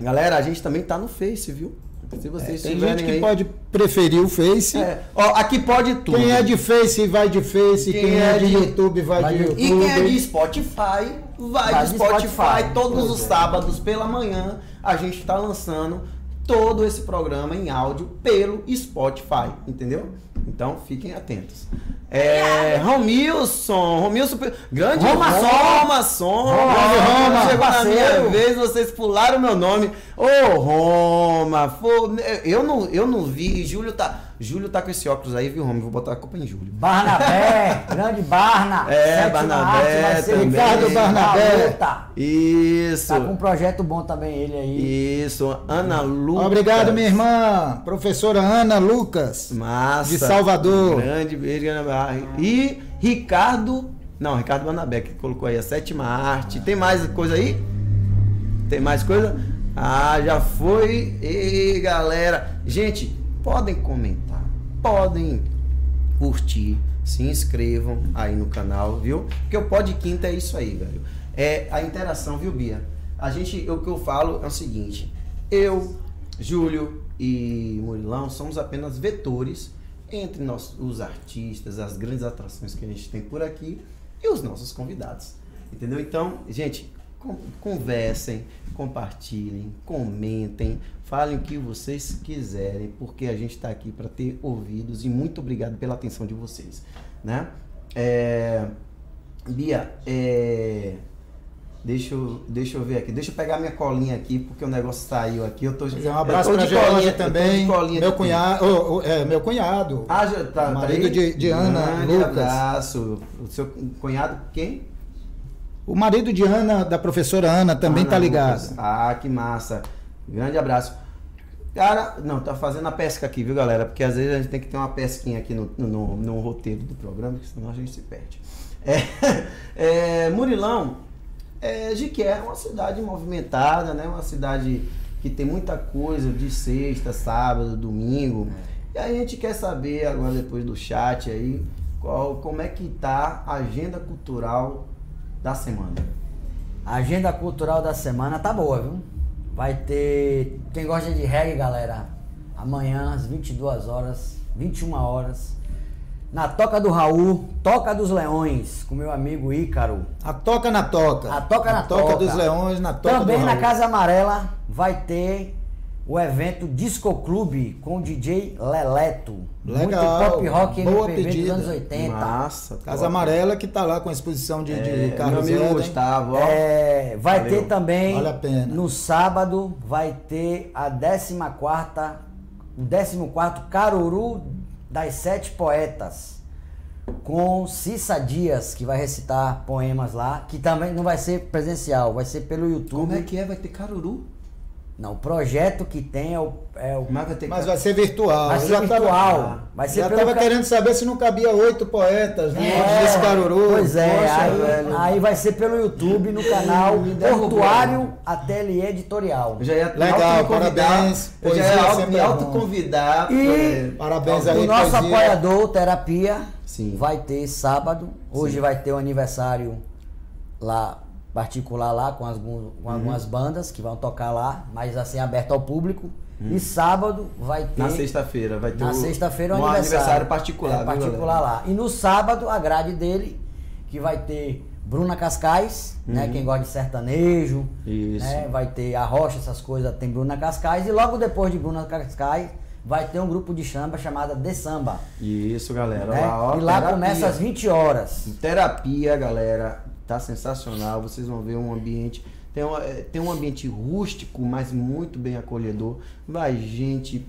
Galera, a gente também tá no Face, viu? Se vocês Tem tiverem gente que aí- pode preferir o Face. É, ó, aqui pode tudo. Quem é de Face vai de Face, Quem quem, é é de YouTube vai, vai de YouTube. E quem é de Spotify, vai, Vai de Spotify. Spotify. Todos os é. sábados pela manhã a gente está lançando todo esse programa em áudio pelo Spotify, entendeu? Então fiquem atentos. É, Romilson, Romilson, grande Roma Som. Roma. Roma, Roma, Roma, chegou na minha vez, vocês pularam meu nome. Ô, Roma, pô, eu não, eu não vi, Júlio tá, Júlio tá com esse óculos aí, viu, Roma? Vou botar a culpa em Júlio. Barnabé, grande Barna. É, Barnabé também. Ricardo Barnabé. na luta. Isso. Tá com um projeto bom também ele aí. Isso, Ana Lucas. Obrigado, minha irmã, professora Ana Lucas. Massa. Salvador. Grande beijo. E Ricardo. Não, Ricardo Banabé que colocou aí a sétima arte. Tem mais coisa aí? Tem mais coisa? Ah, já foi. E galera. Gente, podem comentar. podem curtir, se inscrevam aí no canal, viu? Porque o Pod Quinta é isso aí, velho. É a interação, viu, Bia? A gente, o que eu falo é o seguinte: eu, Júlio e Murilão somos apenas vetores entre nós, os artistas, as grandes atrações que a gente tem por aqui e os nossos convidados. Entendeu? Então, gente, con- conversem, compartilhem, comentem, falem o que vocês quiserem, porque a gente está aqui para ter ouvidos e muito obrigado pela atenção de vocês, né? É, Bia, é, deixa, eu, deixa eu ver aqui, deixa eu pegar minha colinha aqui, porque o negócio saiu aqui, eu tô, Um abraço para Georgia de também. Meu cunhado, ô, ô, é, meu cunhado. Ah, já tá, tá Marido aí? de- de Ana, Grande Lucas. abraço. O seu cunhado, quem? O marido de Ana, da professora Ana, também Ana tá ligado. Lucas. Ah, que massa. Grande abraço. Cara, não, tá fazendo a pesca aqui, viu, galera? Porque às vezes a gente tem que ter uma pesquinha aqui no, no, no roteiro do programa, senão a gente se perde. É, é, Murilão, é, Jiqué é uma cidade movimentada, né? Uma cidade que tem muita coisa de sexta, sábado, domingo. E aí a gente quer saber agora, depois do chat aí, qual, como é que tá a agenda cultural da semana. A agenda cultural da semana tá boa, viu? Vai ter. Quem gosta de reggae, galera, amanhã às 22 horas, 21 horas, na Toca do Raul, Toca dos Leões, com meu amigo Ícaro. A toca na toca. A Toca na A toca. Toca. dos Leões, na toca Também do na Raul. Casa Amarela vai ter o evento Disco Clube com o DJ Leleto. Legal, Muito pop rock boa MPB dos pedida. anos 80. Massa. Casa top. Amarela que tá lá com a exposição de, de É, meu Carlos amigo Eden. Gustavo, ó. É, vai Valeu. ter também Vale a pena. no sábado vai ter a 14 o 14 Caruru das Sete Poetas com Cissa Dias que vai recitar poemas lá, que também não vai ser presencial, vai ser pelo YouTube. Como é que é? Vai ter caruru? Não, o projeto que tem é o, é o Mas vai ter Mas vai ser virtual. Vai ser já tava- virtual. Vai ser já pelo tava ca- querendo saber se não cabia oito poetas, né? É, Nesse caruru. Pois é, Poxa, aí, velho. aí vai ser pelo YouTube no canal. Portuário Ateliê Editorial. Eu já ia Legal, parabéns. Eu já ia me é bom. autoconvidar. E- Parabéns O aí, nosso poesia. apoiador, Terapia, Sim. vai ter sábado. Hoje Sim. vai ter o aniversário lá, particular lá, com, as- com Uhum. algumas bandas que vão tocar lá, mas assim, aberto ao público. E sábado vai ter. Uhum. Na sexta-feira vai ter Na sexta-feira um aniversário. particular. É, viu, particular galera? lá. E no sábado, a grade dele, que vai ter Bruna Cascais, né? Quem gosta de sertanejo. Uhum. Isso. Né, vai ter a rocha, essas coisas, tem Bruna Cascais. E logo depois de Bruna Cascais, vai ter um grupo de samba chamada De Samba. Isso, galera. né? Lá, ó, e lá terapia. começa às 20 horas. Terapia, galera, tá sensacional. Vocês vão ver um ambiente. Tem, uma- é, tem um ambiente rústico, mas muito bem acolhedor. Vai gente.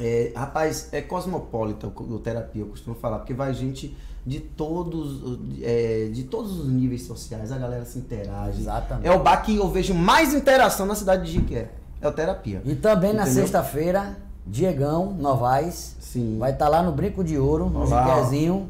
é, rapaz, é cosmopolita o, terapia, eu costumo falar, porque vai gente de todos, é, de todos os níveis sociais, a galera se interage. Exatamente. É o bar que eu vejo mais interação na cidade de Jiqué. É o terapia. E também na Entendeu? sexta-feira, Diegão Novaes Sim. vai estar lá no Brinco de Ouro, no. Jiquezinho,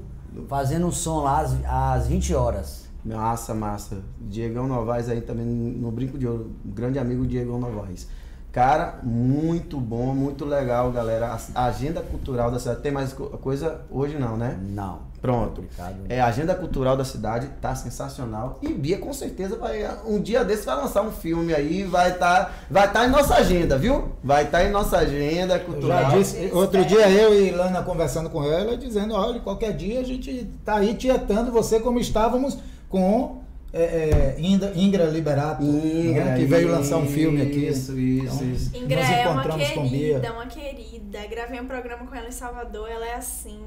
fazendo um som lá às, às 20 horas. Massa, massa. Diegão Novaes aí também no Brinco de Ouro. Grande amigo Diegão Novaes. Cara, muito bom, muito legal, galera. A agenda cultural da cidade. Tem mais co- coisa? Hoje não, né? Não. Pronto. Complicado. É, a agenda cultural da cidade tá sensacional. E Bia com certeza vai. Um dia desse vai lançar um filme aí, vai estar vai tá em nossa agenda, viu? Vai estar em nossa agenda cultural. disse, outro dia eu e Lana conversando com ela, dizendo, olha, qualquer dia a gente tá aí tietando você como estávamos com é, é, Inda- Ingra Liberato, Ingra, né, que veio lançar um filme aqui. Isso, isso, Então, isso. Ingra Nós é uma querida, uma querida. Gravei um programa com ela em Salvador, ela é assim.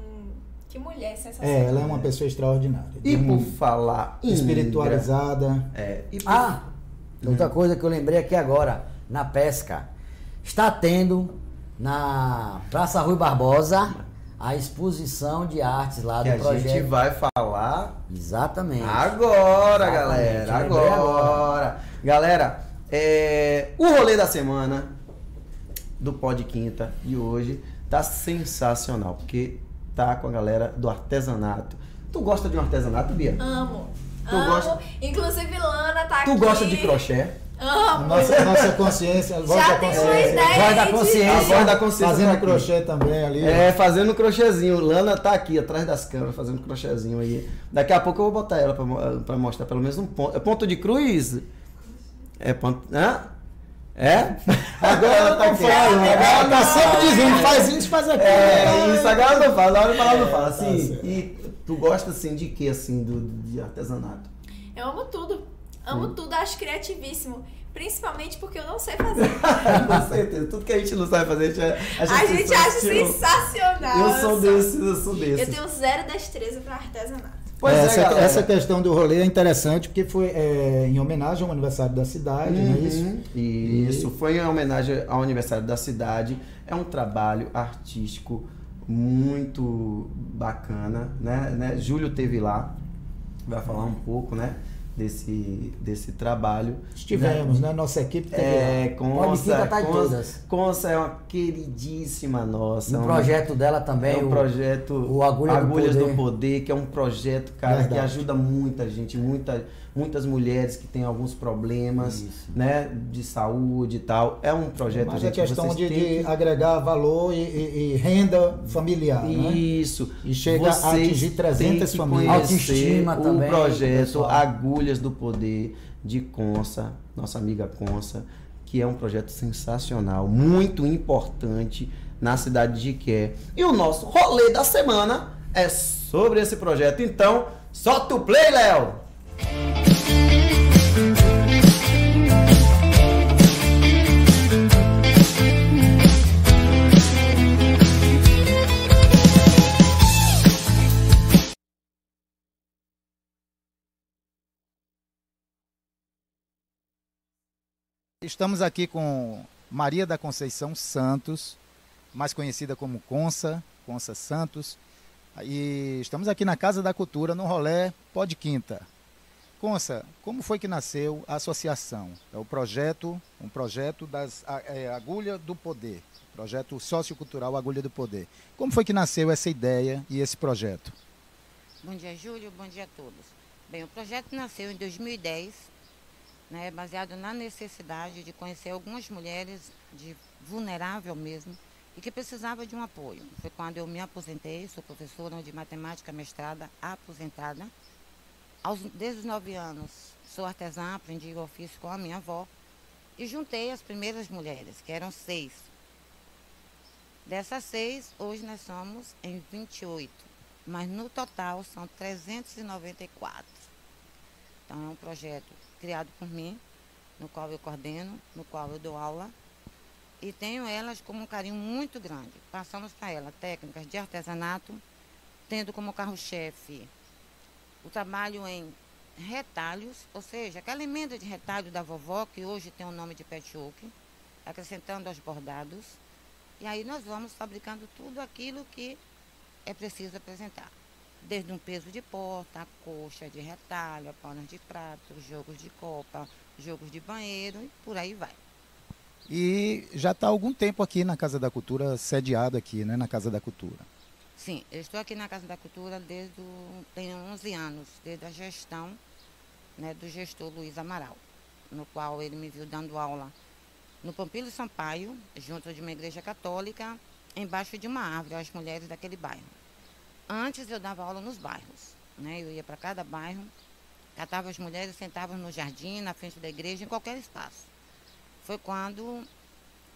Que mulher sensacional. É, ela é uma pessoa extraordinária. E por um- falar espiritualizada. É, e por- Ah, outra coisa que eu lembrei aqui agora, na pesca. Está tendo na Praça Rui Barbosa a exposição de artes lá que do a projeto. gente vai falar Exatamente. agora, Exatamente, galera. lembrei Agora. Galera, é, o rolê da semana do Pod Quinta de hoje tá sensacional, porque tá com a galera do artesanato. Tu gosta de um artesanato, Bia? Amo. Tu amo. gosta- Inclusive, Lana tá Tu aqui. gosta de crochê? Amo! Nossa, nossa consciência, a voz Já da tem uma consciência. ideia Voz da aí consciência. A voz da consciência Fazendo tá aqui. crochê também ali. É, fazendo crochêzinho. Lana tá aqui atrás das câmeras fazendo crochêzinho aí. Daqui a pouco eu vou botar ela pra, mo- pra mostrar pelo menos um ponto. É ponto de cruz? É ponto. Hã? É? Agora ela tá aqui. Ela tá sempre dizendo, faz isso, faz aquilo. É, isso agora eu não falo, na hora de falar não falo. Tá Assim, e tu gosta assim de quê, assim, do, de artesanato? Eu amo tudo. Amo Hum. tudo, acho criativíssimo. Principalmente porque eu não sei fazer. Com certeza, tudo que a gente não sabe fazer, a gente, a A gente acha sensacional. Eu sou sou- desse, eu sou desse. Eu tenho zero destreza pra artesanato. Pois é, essa, galera. essa questão do rolê é interessante porque foi é, em homenagem ao aniversário da cidade, não é isso? Uhum. Isso, foi em homenagem ao aniversário da cidade. É um trabalho artístico muito bacana, né? né? Júlio teve lá, vai falar um pouco, né? Desse, desse trabalho. Estivemos, né? Nossa equipe teve É, Consa, tá Consa. Consa é uma queridíssima nossa. No uma- projeto dela também, é um o- projeto o Agulha do Agulhas do Poder. Poder, que é um projeto, cara, que Verdade. ajuda muita gente, muita, muitas mulheres que têm alguns problemas, Isso. né, de saúde e tal. É um projeto, Mas é gente, questão vocês de, têm de que- agregar valor e, e- e renda familiar, né? Isso. E chega a Vocês atingir 300 têm que famílias. Autoestima o também, projeto pessoal. Agulhas do Poder de Consa, nossa amiga Consa, que é um projeto sensacional, muito importante na cidade de Quer. E o nosso rolê da semana é sobre esse projeto. Então, solta o play, Léo! Estamos aqui com Maria da Conceição Santos, mais conhecida como Consa, Consa Santos. E estamos aqui na Casa da Cultura, no rolê Pode Quinta. Consa, como foi que nasceu a associação? É o projeto, um projeto das é, Agulha do Poder, projeto sociocultural Agulha do Poder. Como foi que nasceu essa ideia e esse projeto? Bom dia, Júlio. Bom dia a todos. Bem, o projeto nasceu em 2010, né, baseado na necessidade de conhecer algumas mulheres de vulnerável mesmo e que precisava de um apoio. Foi quando eu me aposentei, sou professora de matemática mestrada aposentada. Aos, desde os nove anos, sou artesã, aprendi o ofício com a minha avó e juntei as primeiras mulheres, que eram seis. Dessas seis, hoje nós somos em 28, mas no total são 394. Então é um projeto criado por mim, no qual eu coordeno, no qual eu dou aula e tenho elas como um carinho muito grande. Passamos para elas técnicas de artesanato, tendo como carro-chefe o trabalho em retalhos, ou seja, aquela emenda de retalho da vovó, que hoje tem o nome de patchwork, acrescentando aos bordados. E aí nós vamos fabricando tudo aquilo que é preciso apresentar. Desde um peso de porta, a coxa de retalho, panas de prato, jogos de copa, jogos de banheiro e por aí vai. E já está há algum tempo aqui na Casa da Cultura, sediado aqui, né, na Casa da Cultura. Sim, eu estou aqui na Casa da Cultura desde o, tenho 11 anos, desde a gestão né, do gestor Luiz Amaral, no qual ele me viu dando aula no Pompílio Sampaio, junto de uma igreja católica, embaixo de uma árvore, às mulheres daquele bairro. Antes eu dava aula nos bairros, né? Eu ia para cada bairro, catava as mulheres, sentava no jardim, na frente da igreja, em qualquer espaço. Foi quando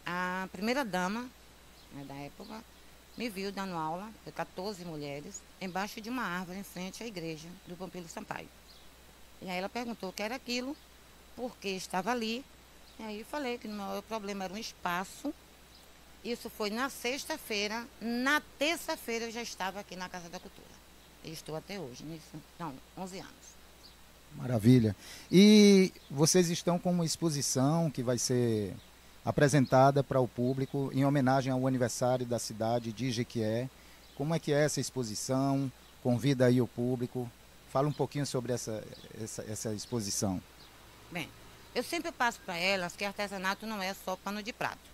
a primeira dama né, da época me viu dando aula, foi 14 mulheres, embaixo de uma árvore em frente à igreja do Pompílio Sampaio. E aí ela perguntou o que era aquilo, por que estava ali. E aí eu falei que o meu problema era um espaço. Isso foi na sexta-feira. Na terça-feira eu já estava aqui na Casa da Cultura. E estou até hoje nisso. Não, 11 anos. Maravilha. E vocês estão com uma exposição que vai ser apresentada para o público em homenagem ao aniversário da cidade de Jequié. Como é que é essa exposição? Convida aí o público. Fala um pouquinho sobre essa, essa, essa exposição. Bem, eu sempre passo para elas que artesanato não é só pano de prato.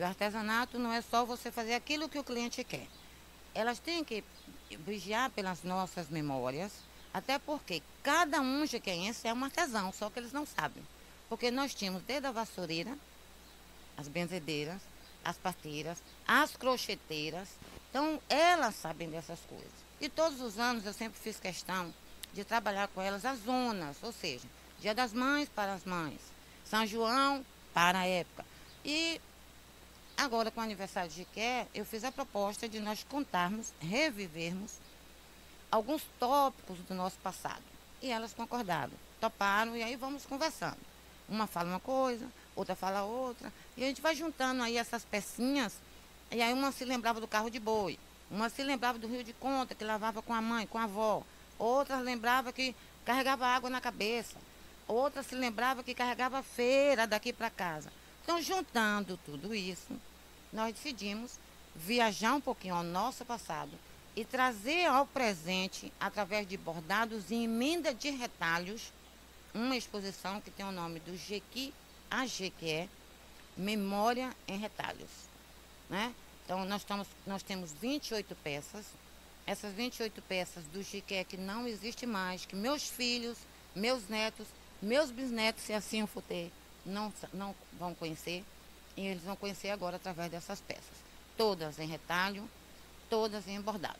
Que o artesanato não é só você fazer aquilo que o cliente quer. Elas têm que vigiar pelas nossas memórias, até porque cada um jequiense é um artesão, só que eles não sabem. Porque nós tínhamos desde a vassoureira, as benzedeiras, as parteiras, as crocheteiras. Então, elas sabem dessas coisas. E todos os anos eu sempre fiz questão de trabalhar com elas as zonas, ou seja, Dia das Mães para as mães, São João para a época. E agora com o aniversário de Quer, eu fiz a proposta de nós contarmos, revivermos alguns tópicos do nosso passado. E elas concordaram, toparam e aí vamos conversando. Uma fala uma coisa, outra fala outra, e a gente vai juntando aí essas pecinhas, e aí uma se lembrava do carro de boi, uma se lembrava do Rio de Conta, que lavava com a mãe, com a avó, outra lembrava que carregava água na cabeça, outra se lembrava que carregava feira daqui para casa. Então, juntando tudo isso, nós decidimos viajar um pouquinho ao nosso passado e trazer ao presente, através de bordados e emenda de retalhos, uma exposição que tem o nome do Jequi a Jequié, Memória em Retalhos. Né? Então, nós, estamos, nós temos 28 peças. Essas 28 peças do Jequié que não existe mais, que meus filhos, meus netos, meus bisnetos, se assim o for ter, não, não vão conhecer. E eles vão conhecer agora através dessas peças. Todas em retalho, todas em bordado.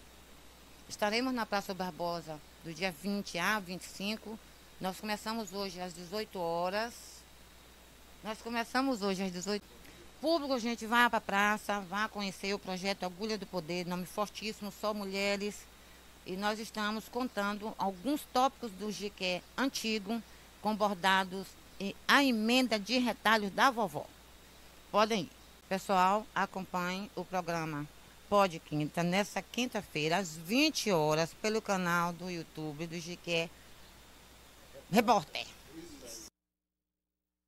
Estaremos na Praça Barbosa do dia 20 a 25. Nós começamos hoje às 18 horas. Nós começamos hoje às 18 Público, gente vai para a praça, vai conhecer o projeto Agulha do Poder, nome fortíssimo, só mulheres. E nós estamos contando alguns tópicos do GQ antigo, com bordados e a emenda de retalhos da vovó. Podem ir. Pessoal, acompanhe o programa Pode Quinta, nessa quinta-feira, às 20 horas, pelo canal do YouTube do GQ Repórter.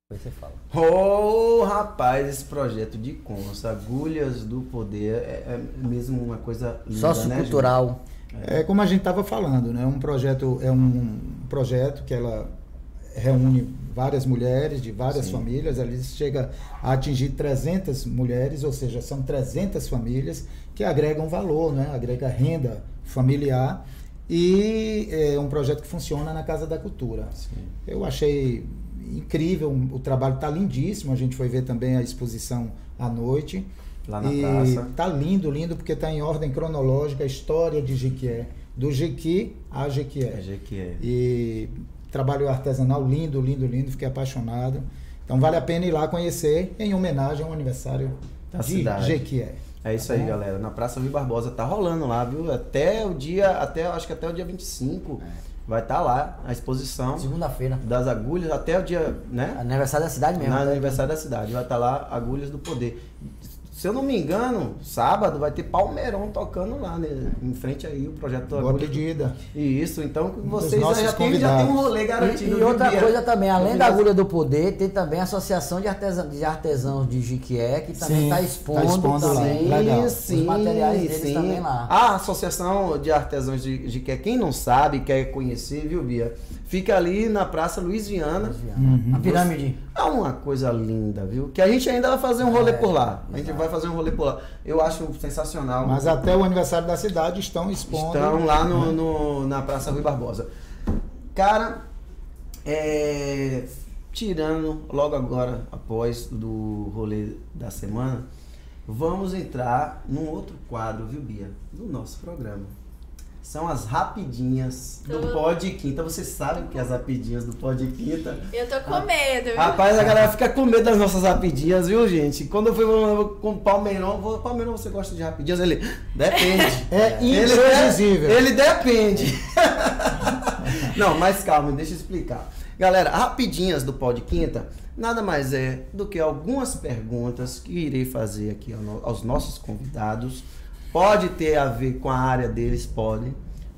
Depois você fala. Ô, rapaz, esse projeto de Consa, Agulhas do Poder, é, é mesmo uma coisa linda, né, Sociocultural. É como a gente estava falando, né? Um projeto é um projeto que ela reúne várias mulheres de várias Sim. famílias, ali chega a atingir 300 mulheres, ou seja, são 300 famílias que agregam valor, né? Agrega renda familiar e é um projeto que funciona na Casa da Cultura. Sim. Eu achei incrível, o trabalho está lindíssimo. A gente foi ver também a exposição à noite. Lá na e praça. Tá lindo, lindo, porque está em ordem cronológica a história de Jequié, do Jequi a É Jequié. Jequié. E trabalho artesanal lindo, lindo, lindo, fiquei apaixonado. Então vale a pena ir lá conhecer em homenagem ao aniversário Da de cidade. Jequié. É isso aí, galera. Na Praça Rui Barbosa tá rolando lá, viu? Até o dia, até acho que até o dia 25 vai estar lá a exposição Segunda-feira. das agulhas até o dia, né? Aniversário da cidade mesmo. Na né? aniversário da cidade. Vai estar lá Agulhas do Poder. Se eu não me engano, sábado vai ter Palmeirão tocando lá, né? Em frente aí o projeto Boa do- pedida. Isso, então vocês já tem, já tem um rolê garantido. E, e outra Bia? coisa também, além da agulha do poder, tem também a Associação de, Artesã, de Artesãos de Jiquié, que também Sim, está tá expondo, expondo lá. também Legal. os materiais deles também lá. A Associação de Artesãos de, que quem não sabe, quer conhecer, viu, Bia? Fica ali na Praça Luiz Viana. A pirâmide. É uma coisa linda, viu? Que a gente ainda vai fazer um rolê por lá. A gente vai fazer um rolê por lá. Eu acho sensacional. Mas até o aniversário da cidade estão expondo. Estão lá no, no- na Praça Rui Barbosa. Cara, é, tirando logo agora, após do rolê da semana, vamos entrar num outro quadro, viu, Bia? Do nosso programa. São as rapidinhas do Tudo. Pod Quinta. Você sabe o que é as rapidinhas do Pod Quinta? Eu tô com medo, viu? Rapaz, a galera fica com medo das nossas rapidinhas, viu, gente? Quando eu fui com o Palmeirão, vou, Palmeirão, você gosta de rapidinhas? Ele, depende. É Ele, imprevisível. de- ele depende. Não, mas calma, deixa eu explicar. Galera, rapidinhas do Pod Quinta nada mais é do que algumas perguntas que irei fazer aqui aos nossos convidados. Pode ter a ver com a área deles, pode.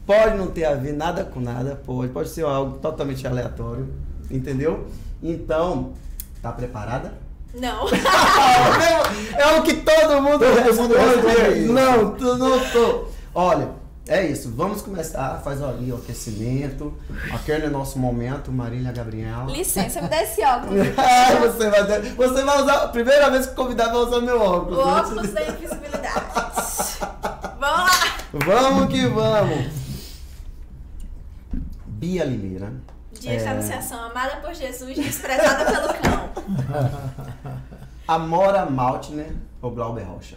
Pode não ter a ver nada com nada, pode. Pode ser algo totalmente aleatório, entendeu? Então, tá preparada? Não. é o que todo mundo Todo mundo responde. Não, tu não tô. Olha, é isso. Vamos começar. Faz ali o aquecimento. Aquele é nosso momento, Marília Gabriela. Licença, me dá esse óculos. Ah, você vai, ter- você vai usar. Primeira vez que o convidado vai usar meu óculos. O né? óculos da invisibilidade. Vamos lá. Vamos que vamos. Bia Limeira. de esta anunciação, amada por Jesus, desprezada pelo cão. Amora Maltner ou Glauber Rocha?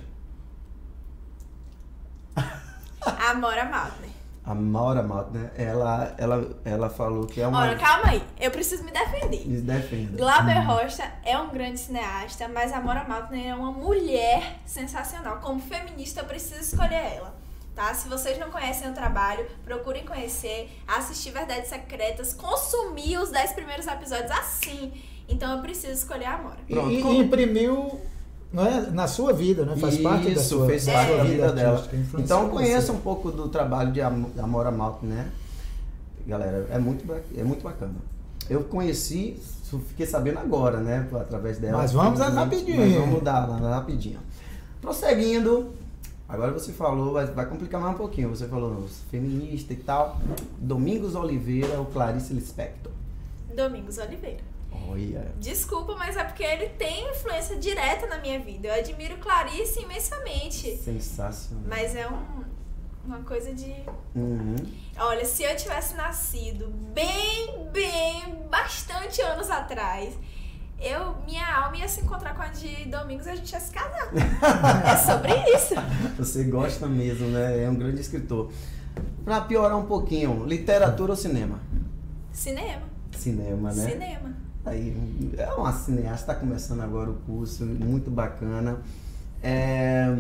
Amora Maltner. A Maura Maltner, ela, ela, ela falou que é uma. Ora, calma aí, eu preciso me defender. Me defenda. Glauber Rocha é um grande cineasta, mas a Mora Maltner é uma mulher sensacional. Como feminista, eu preciso escolher ela. Tá? Se vocês não conhecem o trabalho, procurem conhecer, assistir Verdades Secretas, consumir os 10 primeiros episódios assim. Então eu preciso escolher a Amora. Pronto, e como- imprimiu não é, na sua vida, né? Faz parte da Isso, sua, fez da parte sua da vida dela. Então conheça um pouco do trabalho de Amora Maltner, né? Galera, é muito, é muito bacana. Eu conheci, fiquei sabendo agora, né? Através dela. Mas vamos Mas rapidinho. vamos dar lá rapidinho. Prosseguindo, agora você falou, vai, vai complicar mais um pouquinho. Você falou feminista e tal. Domingos Oliveira ou Clarice Lispector? Domingos Oliveira. Olha. Desculpa, mas é porque ele tem influência direta na minha vida. Eu admiro Clarice imensamente. Sensacional. Mas é um- uma coisa de. Uhum. Olha, se eu tivesse nascido bem, bem, bastante anos atrás, eu, minha alma ia se encontrar com a de Domingos e a gente ia se casar. é sobre isso. Você gosta mesmo, né? É um grande escritor. Pra piorar um pouquinho, literatura ou cinema? Cinema. Cinema, né? Cinema. Aí, é uma cineasta, está começando agora o curso, muito bacana. É,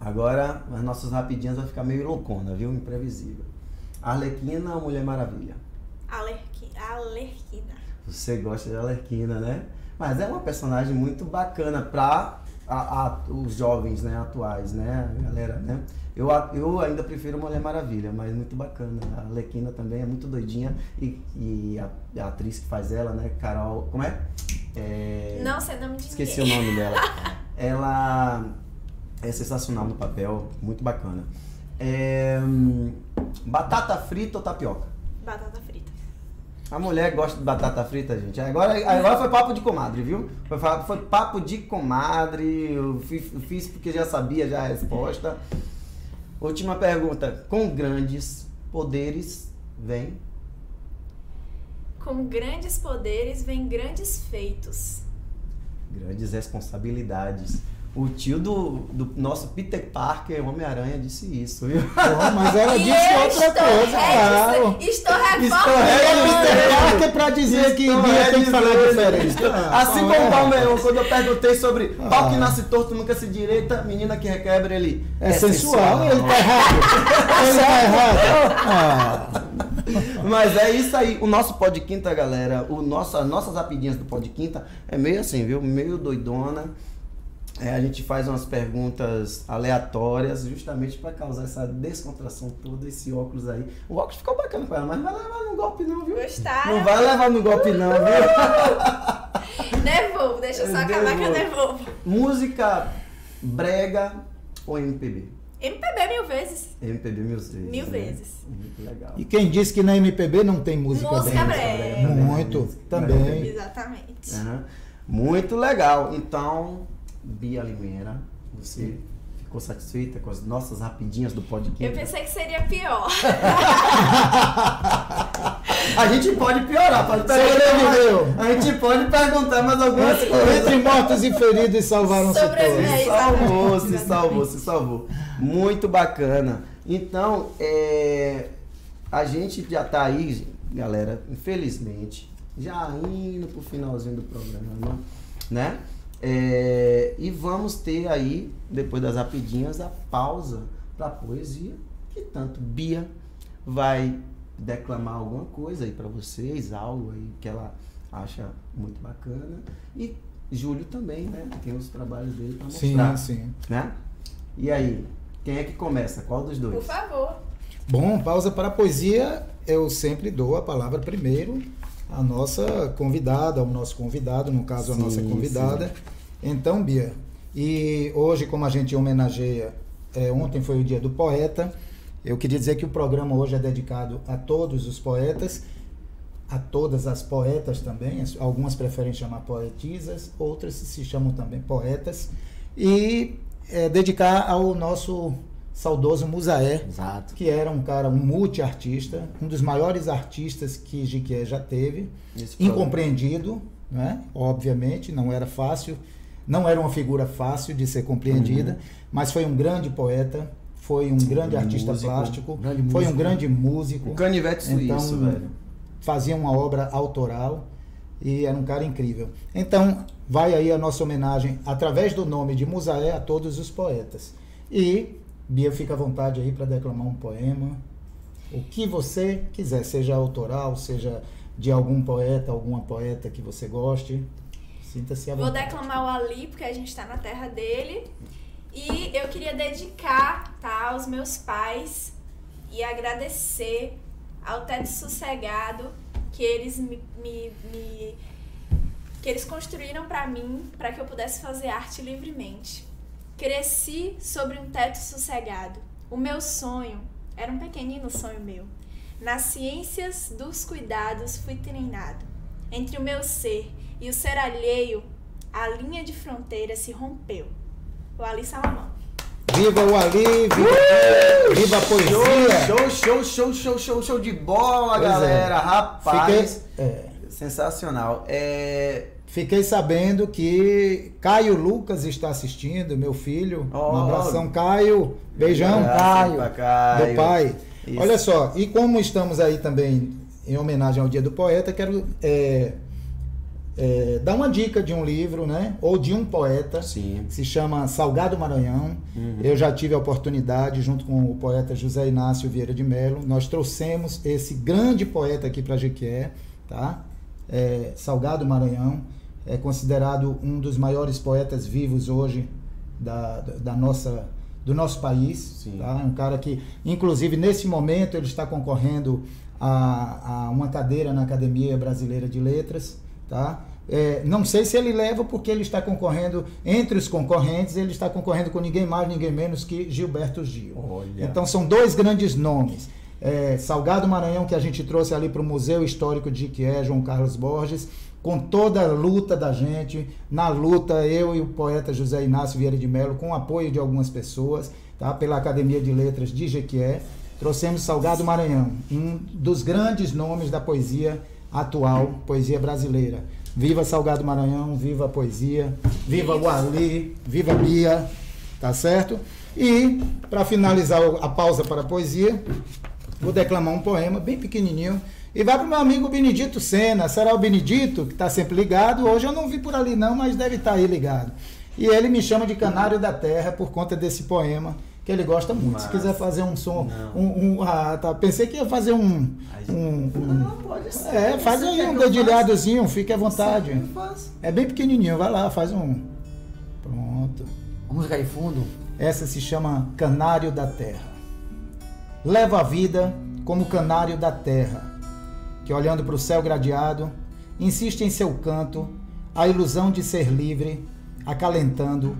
Agora, as nossas rapidinhas vai ficar meio loucona, viu? Imprevisível. Arlequina ou Mulher Maravilha? Alerqui... Alerquina. Você gosta de Arlequina, né? Mas é uma personagem muito bacana para os jovens né, atuais, né? A galera, né? Eu, a- eu ainda prefiro Mulher Maravilha, mas muito bacana. A Arlequina também é muito doidinha. E, e a, a atriz que faz ela, né? Carol. Como é? É, Não sei o nome de Esqueci o nome dela. Ela é sensacional no papel, muito bacana. É, batata frita ou tapioca? Batata frita. A mulher gosta de batata frita, gente. Agora, agora foi papo de comadre, viu? Foi, foi papo de comadre. Eu fiz, eu fiz porque já sabia já a resposta. Última pergunta. Com grandes poderes vem. Com grandes poderes vem grandes feitos. Grandes responsabilidades. O tio do, do nosso Peter Parker, Homem-Aranha, disse isso, viu? Bom, mas ela E disse outra estou, coisa, é, claro. Estou Estou reformando. É Peter Parker pra dizer que Estou Bia tem que falar diferente. Ah, Assim como é. o Palmeirão, quando eu perguntei sobre pau que Ah. nasce torto nunca se direita, menina que requebra, ele. É, sensual, ele tá errado. ele tá errado. Ah. Mas é isso aí. O nosso Pod Quinta, galera, o nosso, as nossas rapidinhas do Pod Quinta é meio assim, viu? Meio doidona. É, a gente faz umas perguntas aleatórias, justamente para causar essa descontração toda, esse óculos aí. O óculos ficou bacana com ela, mas não vai levar no golpe não, viu? Gostaram? Não vai levar no golpe não, viu? Devolvo, deixa eu só acabar que eu devolvo. Música brega ou MPB? MPB mil vezes. MPB mil vezes. Mil né? vezes. Muito legal. E quem disse que na MPB não tem música Música brega? brega. Muito, Música também. Exatamente. Aham. Muito legal. Então, Bia Limeira, você ficou satisfeita com as nossas rapidinhas do podcast? Eu pensei que seria pior. A gente pode piorar, pode perguntar. A gente pode perguntar mais algumas coisas. Entre mortos e feridos salvaram-se todos. Se salvou, se salvou, se salvou. Muito bacana. Então, é, a gente já tá aí, galera, infelizmente, já indo pro finalzinho do programa, né? É, e vamos ter aí, depois das rapidinhas, a pausa para poesia, que tanto Bia vai declamar alguma coisa aí para vocês, algo aí que ela acha muito bacana. E Júlio também, né? Tem os trabalhos dele para mostrar Sim, sim. né? E aí, quem é que começa? Qual dos dois? Por favor. Bom, pausa para a poesia. Eu sempre dou a palavra primeiro à nossa convidada, ao nosso convidado, no caso a Sim, nossa convidada. Então, Bia, e hoje, como a gente homenageia, é, ontem foi o dia do poeta, eu queria dizer que o programa hoje é dedicado a todos os poetas, a todas as poetas também, as- algumas preferem chamar poetisas, outras se chamam também poetas, e é, dedicar ao nosso saudoso Musaé, Exato. que era um cara, um multiartista, um dos maiores artistas que Jiquié já teve, incompreendido, né? obviamente, não era fácil, não era uma figura fácil de ser compreendida, Uhum. mas foi um grande poeta, foi um grande artista músico, plástico, grande foi um músico. grande músico, O canivete suíço, Então, velho. fazia uma obra autoral e era um cara incrível. Então, vai aí a nossa homenagem através do nome de Musaé a todos os poetas. E Bia fica à vontade aí para declamar um poema, o que você quiser, seja autoral, seja de algum poeta, alguma poeta que você goste. Sinta-se à Vou vontade. declamar o Ali, porque a gente tá na terra dele. E eu queria dedicar, tá, aos meus pais e agradecer ao teto sossegado que eles me, me- me- que eles construíram pra mim, para que eu pudesse fazer arte livremente. Cresci sobre um teto sossegado. O meu sonho era um pequenino sonho meu. Nas ciências dos cuidados fui treinado. Entre o meu ser e o ser alheio, a linha de fronteira se rompeu. O Ali Salomão. Viva o Ali, viva, viva a poesia! Show, show, show, show, show, show de bola, Pois é. galera. Rapaz, Fiquei, é, sensacional. É, Fiquei sabendo que Caio Lucas está assistindo, meu filho. Oh. um abração, Caio. Beijão, Caio. Caio. Do pai. Isso. Olha só, e como estamos aí também em homenagem ao Dia do Poeta, quero é, é, dar uma dica de um livro, né? Ou de um poeta. Sim. Se chama Salgado Maranhão. Uhum. Eu já tive a oportunidade, junto com o poeta José Inácio Vieira de Mello, nós trouxemos esse grande poeta aqui para Jequié, tá? É, Salgado Maranhão é considerado um dos maiores poetas vivos hoje da, da- nossa do nosso país, Sim. tá? Um cara que, inclusive, nesse momento ele está concorrendo a, a uma cadeira na Academia Brasileira de Letras, tá? É, não sei se ele leva porque ele está concorrendo entre os concorrentes, ele está concorrendo com ninguém mais, ninguém menos que Gilberto Gil. Olha. Então são dois grandes nomes. É, Salgado Maranhão, que a gente trouxe ali para o Museu Histórico de Iquié, João Carlos Borges, com toda a luta da gente, na luta, eu e o poeta José Inácio Vieira de Mello, com o apoio de algumas pessoas, tá? pela Academia de Letras de Jequié, trouxemos Salgado Maranhão, um dos grandes nomes da poesia atual, poesia brasileira. Viva Salgado Maranhão, viva a poesia, viva o Ali, viva a Bia, tá certo? E, para finalizar a pausa para a poesia, vou declamar um poema bem pequenininho. E vai para o meu amigo Benedito Sena. Será o Benedito, que está sempre ligado. Hoje eu não vi por ali não, mas deve estar aí ligado. E ele me chama de Canário da Terra por conta desse poema, que ele gosta muito. Massa. Se quiser fazer um som, Não. um, um- ah, tá. Pensei que ia fazer um, um, um- Não, pode ser. é, faz aí um dedilhadozinho, fique à vontade. É bem pequenininho, vai lá, faz um. Pronto. A música de fundo. Essa se chama Canário da Terra. Leva a vida como canário da terra, que olhando para o céu gradeado, insiste em seu canto a ilusão de ser livre, acalentando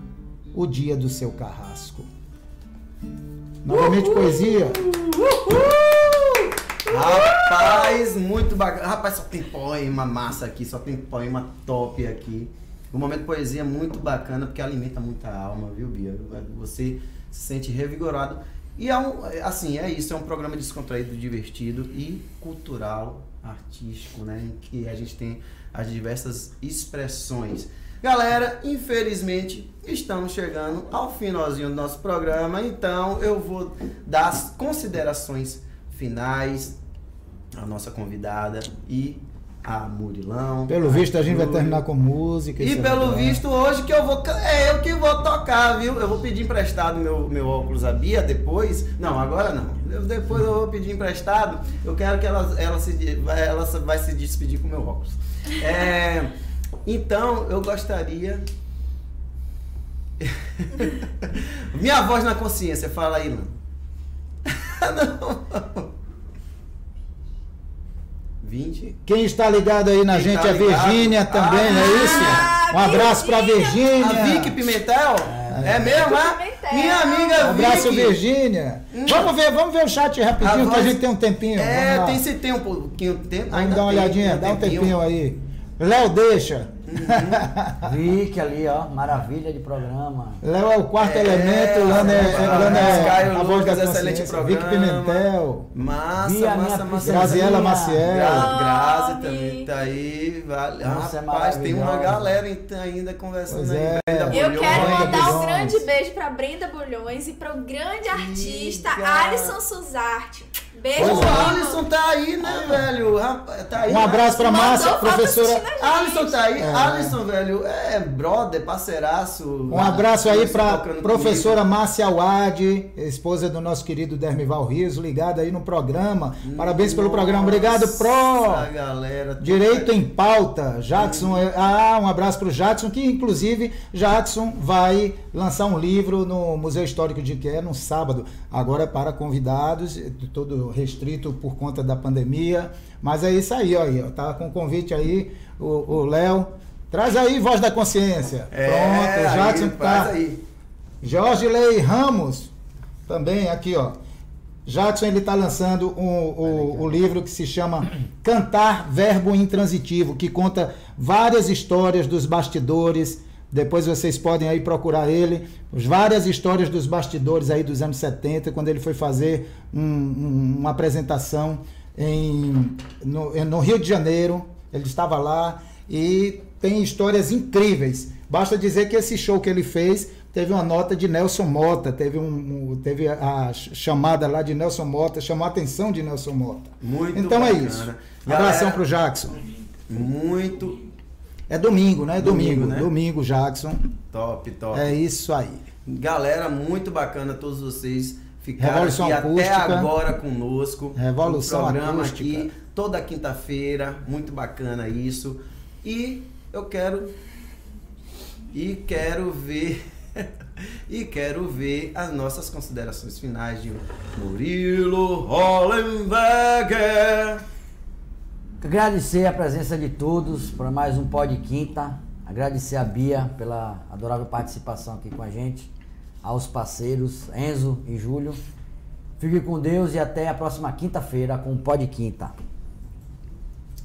o dia do seu carrasco. Novamente poesia. Rapaz, muito bacana. Rapaz, só tem poema massa aqui, só tem poema top aqui. O momento poesia é muito bacana porque alimenta muita alma, viu, Bia? Você se sente revigorado. E é um, assim, é isso, é um programa descontraído, divertido e cultural, artístico, né? Em que a gente tem as diversas expressões. Galera, infelizmente estamos chegando ao finalzinho do nosso programa, então eu vou dar as considerações finais à nossa convidada e a Murilão. Pelo visto, a gente vai terminar com música. E é pelo visto, hoje que eu vou. É eu que vou tocar, viu? Eu vou pedir emprestado meu, meu óculos à Bia depois. Não, agora não. Depois eu vou pedir emprestado. Eu quero que ela, ela, se, ela vai se despedir com meu óculos. É, então, eu gostaria. Minha voz na consciência, fala aí, Lã. não. 20. Quem está ligado aí na Quem gente tá é ligado? Virgínia também, não é isso? Ah, Um abraço para Virgínia! Virgínia. A Vicky Pimentel? É, mesmo, é? Pimentel. Minha amiga Um abraço, Vicky. Virgínia. Vamos ver, vamos ver o chat rapidinho, A que a voz- gente tem um tempinho. É, tem se tem um pouquinho de tempo. Vamos ainda dar uma tem, olhadinha, tem dá um tempinho aí. Léo deixa. Vicky ali, ó, maravilha de programa. Léo é o quarto É, elemento, Lana é, rapaz, Lana é Caio a voz da excelente programa. Pimentel. Massa, Vi massa, massa. Graziela Maciel. Gra Grazi também tá aí. Vale. Nossa, é Rapaz, tem uma galera ainda conversando Pois aí. é. Brenda Eu Bulhões. quero Brenda mandar um grande beijo pra Brenda Bulhões e pro grande artista. Alisson Suzarte. Beijo, Pô, o amigo. Alisson tá aí, né, velho? Rapaz, Tá aí, Um abraço pra Márcia, professora. Alisson tá aí. É. Alisson, velho, é brother, parceiraço. Um abraço aí tocando professora Márcia Awad, esposa do nosso querido Dermival Rios, ligada aí no programa. comigo. Parabéns pelo programa. Obrigado, Nossa, Pro. galera. Direito em pauta. Jackson, é- ah, um abraço para o Jackson, que inclusive Jackson vai lançar um livro no Museu Histórico de Quer no sábado. Agora é para convidados, todo restrito por conta da pandemia. Mas é isso aí, ó, aí, ó. Tá com convite aí, o o Léo. Traz aí, voz da consciência. É, Pronto, o Jackson aí, tá. aí. Jorge Lei Ramos, também aqui, ó. Jackson ele está lançando um- o, o livro que se chama Cantar Verbo Intransitivo, que conta várias histórias dos bastidores. Depois vocês podem aí procurar ele, as várias histórias dos bastidores aí dos anos 70, quando ele foi fazer um- um- uma apresentação em, no, no Rio de Janeiro. Ele estava lá e tem histórias incríveis. Basta dizer que esse show que ele fez teve uma nota de Nelson Mota, teve, um, teve a, chamada lá de Nelson Mota, chamou a atenção de Nelson Mota. Muito então é bacana. isso. Galera, Abração pro Jackson. Muito É domingo, né? Domingo, Domingo, domingo, né? Jackson. top, top. É isso aí. Galera, muito bacana todos vocês ficaram Revolução aqui Acústica. até agora conosco. Revolução no programa Acústica. aqui toda quinta-feira, muito bacana isso. E eu quero e quero ver e quero ver as nossas considerações finais de Murilo Hollenberger. Agradecer a presença de todos para mais um Pod Quinta. Agradecer a Bia pela adorável participação aqui com a gente. Aos parceiros Enzo e Júlio. Fique com Deus e até a próxima quinta-feira com o Pod Quinta.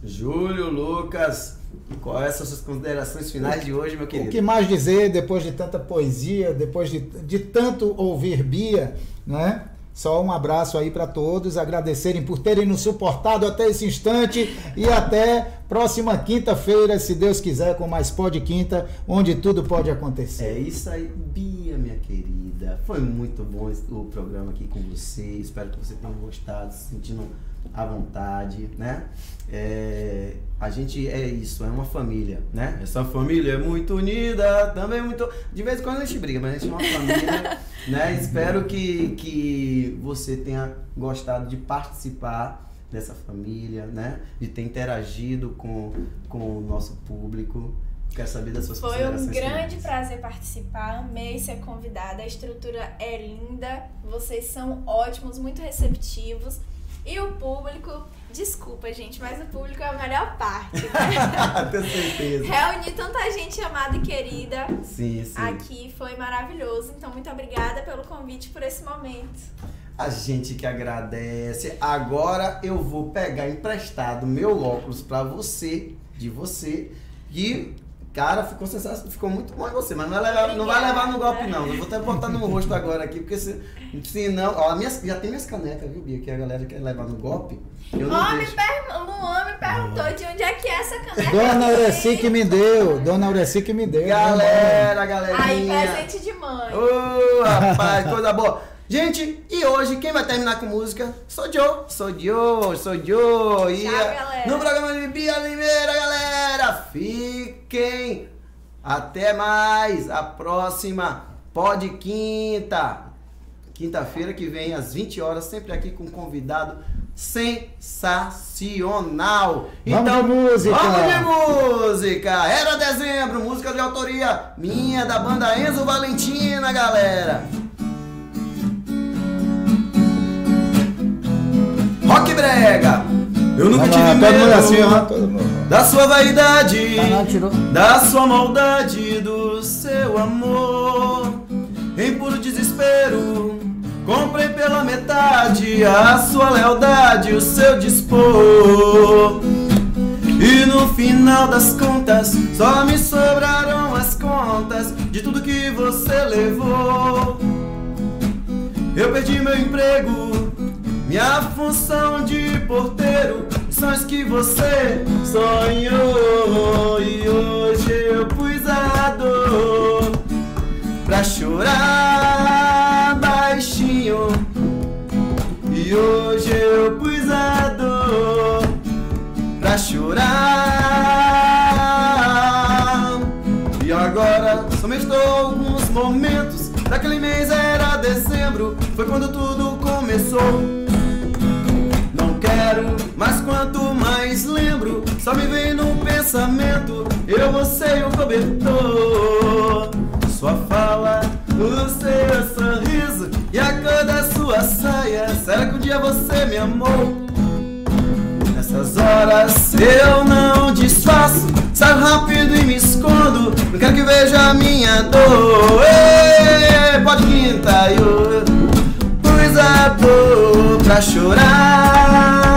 Júlio Lucas, quais são suas considerações finais de hoje, meu O querido? que mais dizer depois de tanta poesia, depois de, de tanto ouvir Bia, né? Só um abraço aí para todos, agradecerem por terem nos suportado até esse instante e até próxima quinta-feira, se Deus quiser, com mais Pod Quinta, onde tudo pode É acontecer. isso aí, Bia, minha querida. Foi muito bom o programa aqui com você. Espero que você tenha gostado, se sentindo à vontade, né? É, a gente é isso, é uma família, né? Essa família é muito unida, também muito. De vez em quando a gente briga, mas a gente é uma família, né? Espero que, que você tenha gostado de participar dessa família, né? De ter interagido com, com o nosso público. Quero saber das suas Foi um grande finais. prazer participar, amei ser convidada, a estrutura é linda, vocês são ótimos, muito receptivos. E o público, desculpa gente, mas o público é a melhor parte. Né? Tenho certeza. Reunir tanta gente amada e querida Sim, sim. aqui foi maravilhoso. Então, muito obrigada pelo convite por esse momento. A gente que agradece. Agora eu vou pegar emprestado meu óculos pra você, de você, e cara, ficou sensacional, ficou muito bom em você, mas não vai levar, não vai levar no golpe não. Eu vou até botar no rosto agora aqui, porque se, se não, ó, minhas, já tem minhas canecas, viu, Bia, que a galera quer levar no golpe. Eu não Homem deixo. pergun- Luan me perguntou de onde é que é essa caneca. Dona Aureci que me deu, Dona Aureci que me deu. né, Galera, Aí, galerinha. presente de mãe. Ô, rapaz, coisa boa. Gente, e hoje quem vai terminar com música? Sou Joe, sou Joe, sou Joe. E Tchau, a- galera. no programa de Bia Limeira, galera, fiquem. Até mais. A próxima pode quinta. Quinta-feira que vem, às 20 horas, sempre aqui com um convidado sensacional. Vamos de música. Vamos de música. Era dezembro, música de autoria minha, da banda Enzo Valentina, galera. Rock Brega. Eu nunca tive medo todo mundo assim, ó. Todo mundo. da sua vaidade, não, tirou. da sua maldade, do seu amor. Em puro desespero, comprei pela metade a sua lealdade, o seu dispor. E no final das contas, só me sobraram as contas de tudo que você levou. Eu perdi meu emprego, minha função de porteiro, sonhos que você sonhou. E hoje eu pus a dor pra chorar baixinho. E hoje eu pus a dor pra chorar. E agora somente alguns momentos. Daquele mês era dezembro, foi quando tudo começou. Mas quanto mais lembro, só me vem no pensamento. Eu, você e o cobertor. Sua fala, o seu sorriso e a cor da sua saia. Será que um dia você me amou? Nessas horas eu não disfarço, saio rápido e me escondo. Não quero que veja a minha dor. Ei, pode quinta, eu pus a dor pra chorar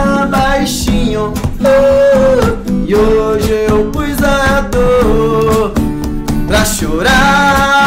hoje eu pus a dor pra chorar.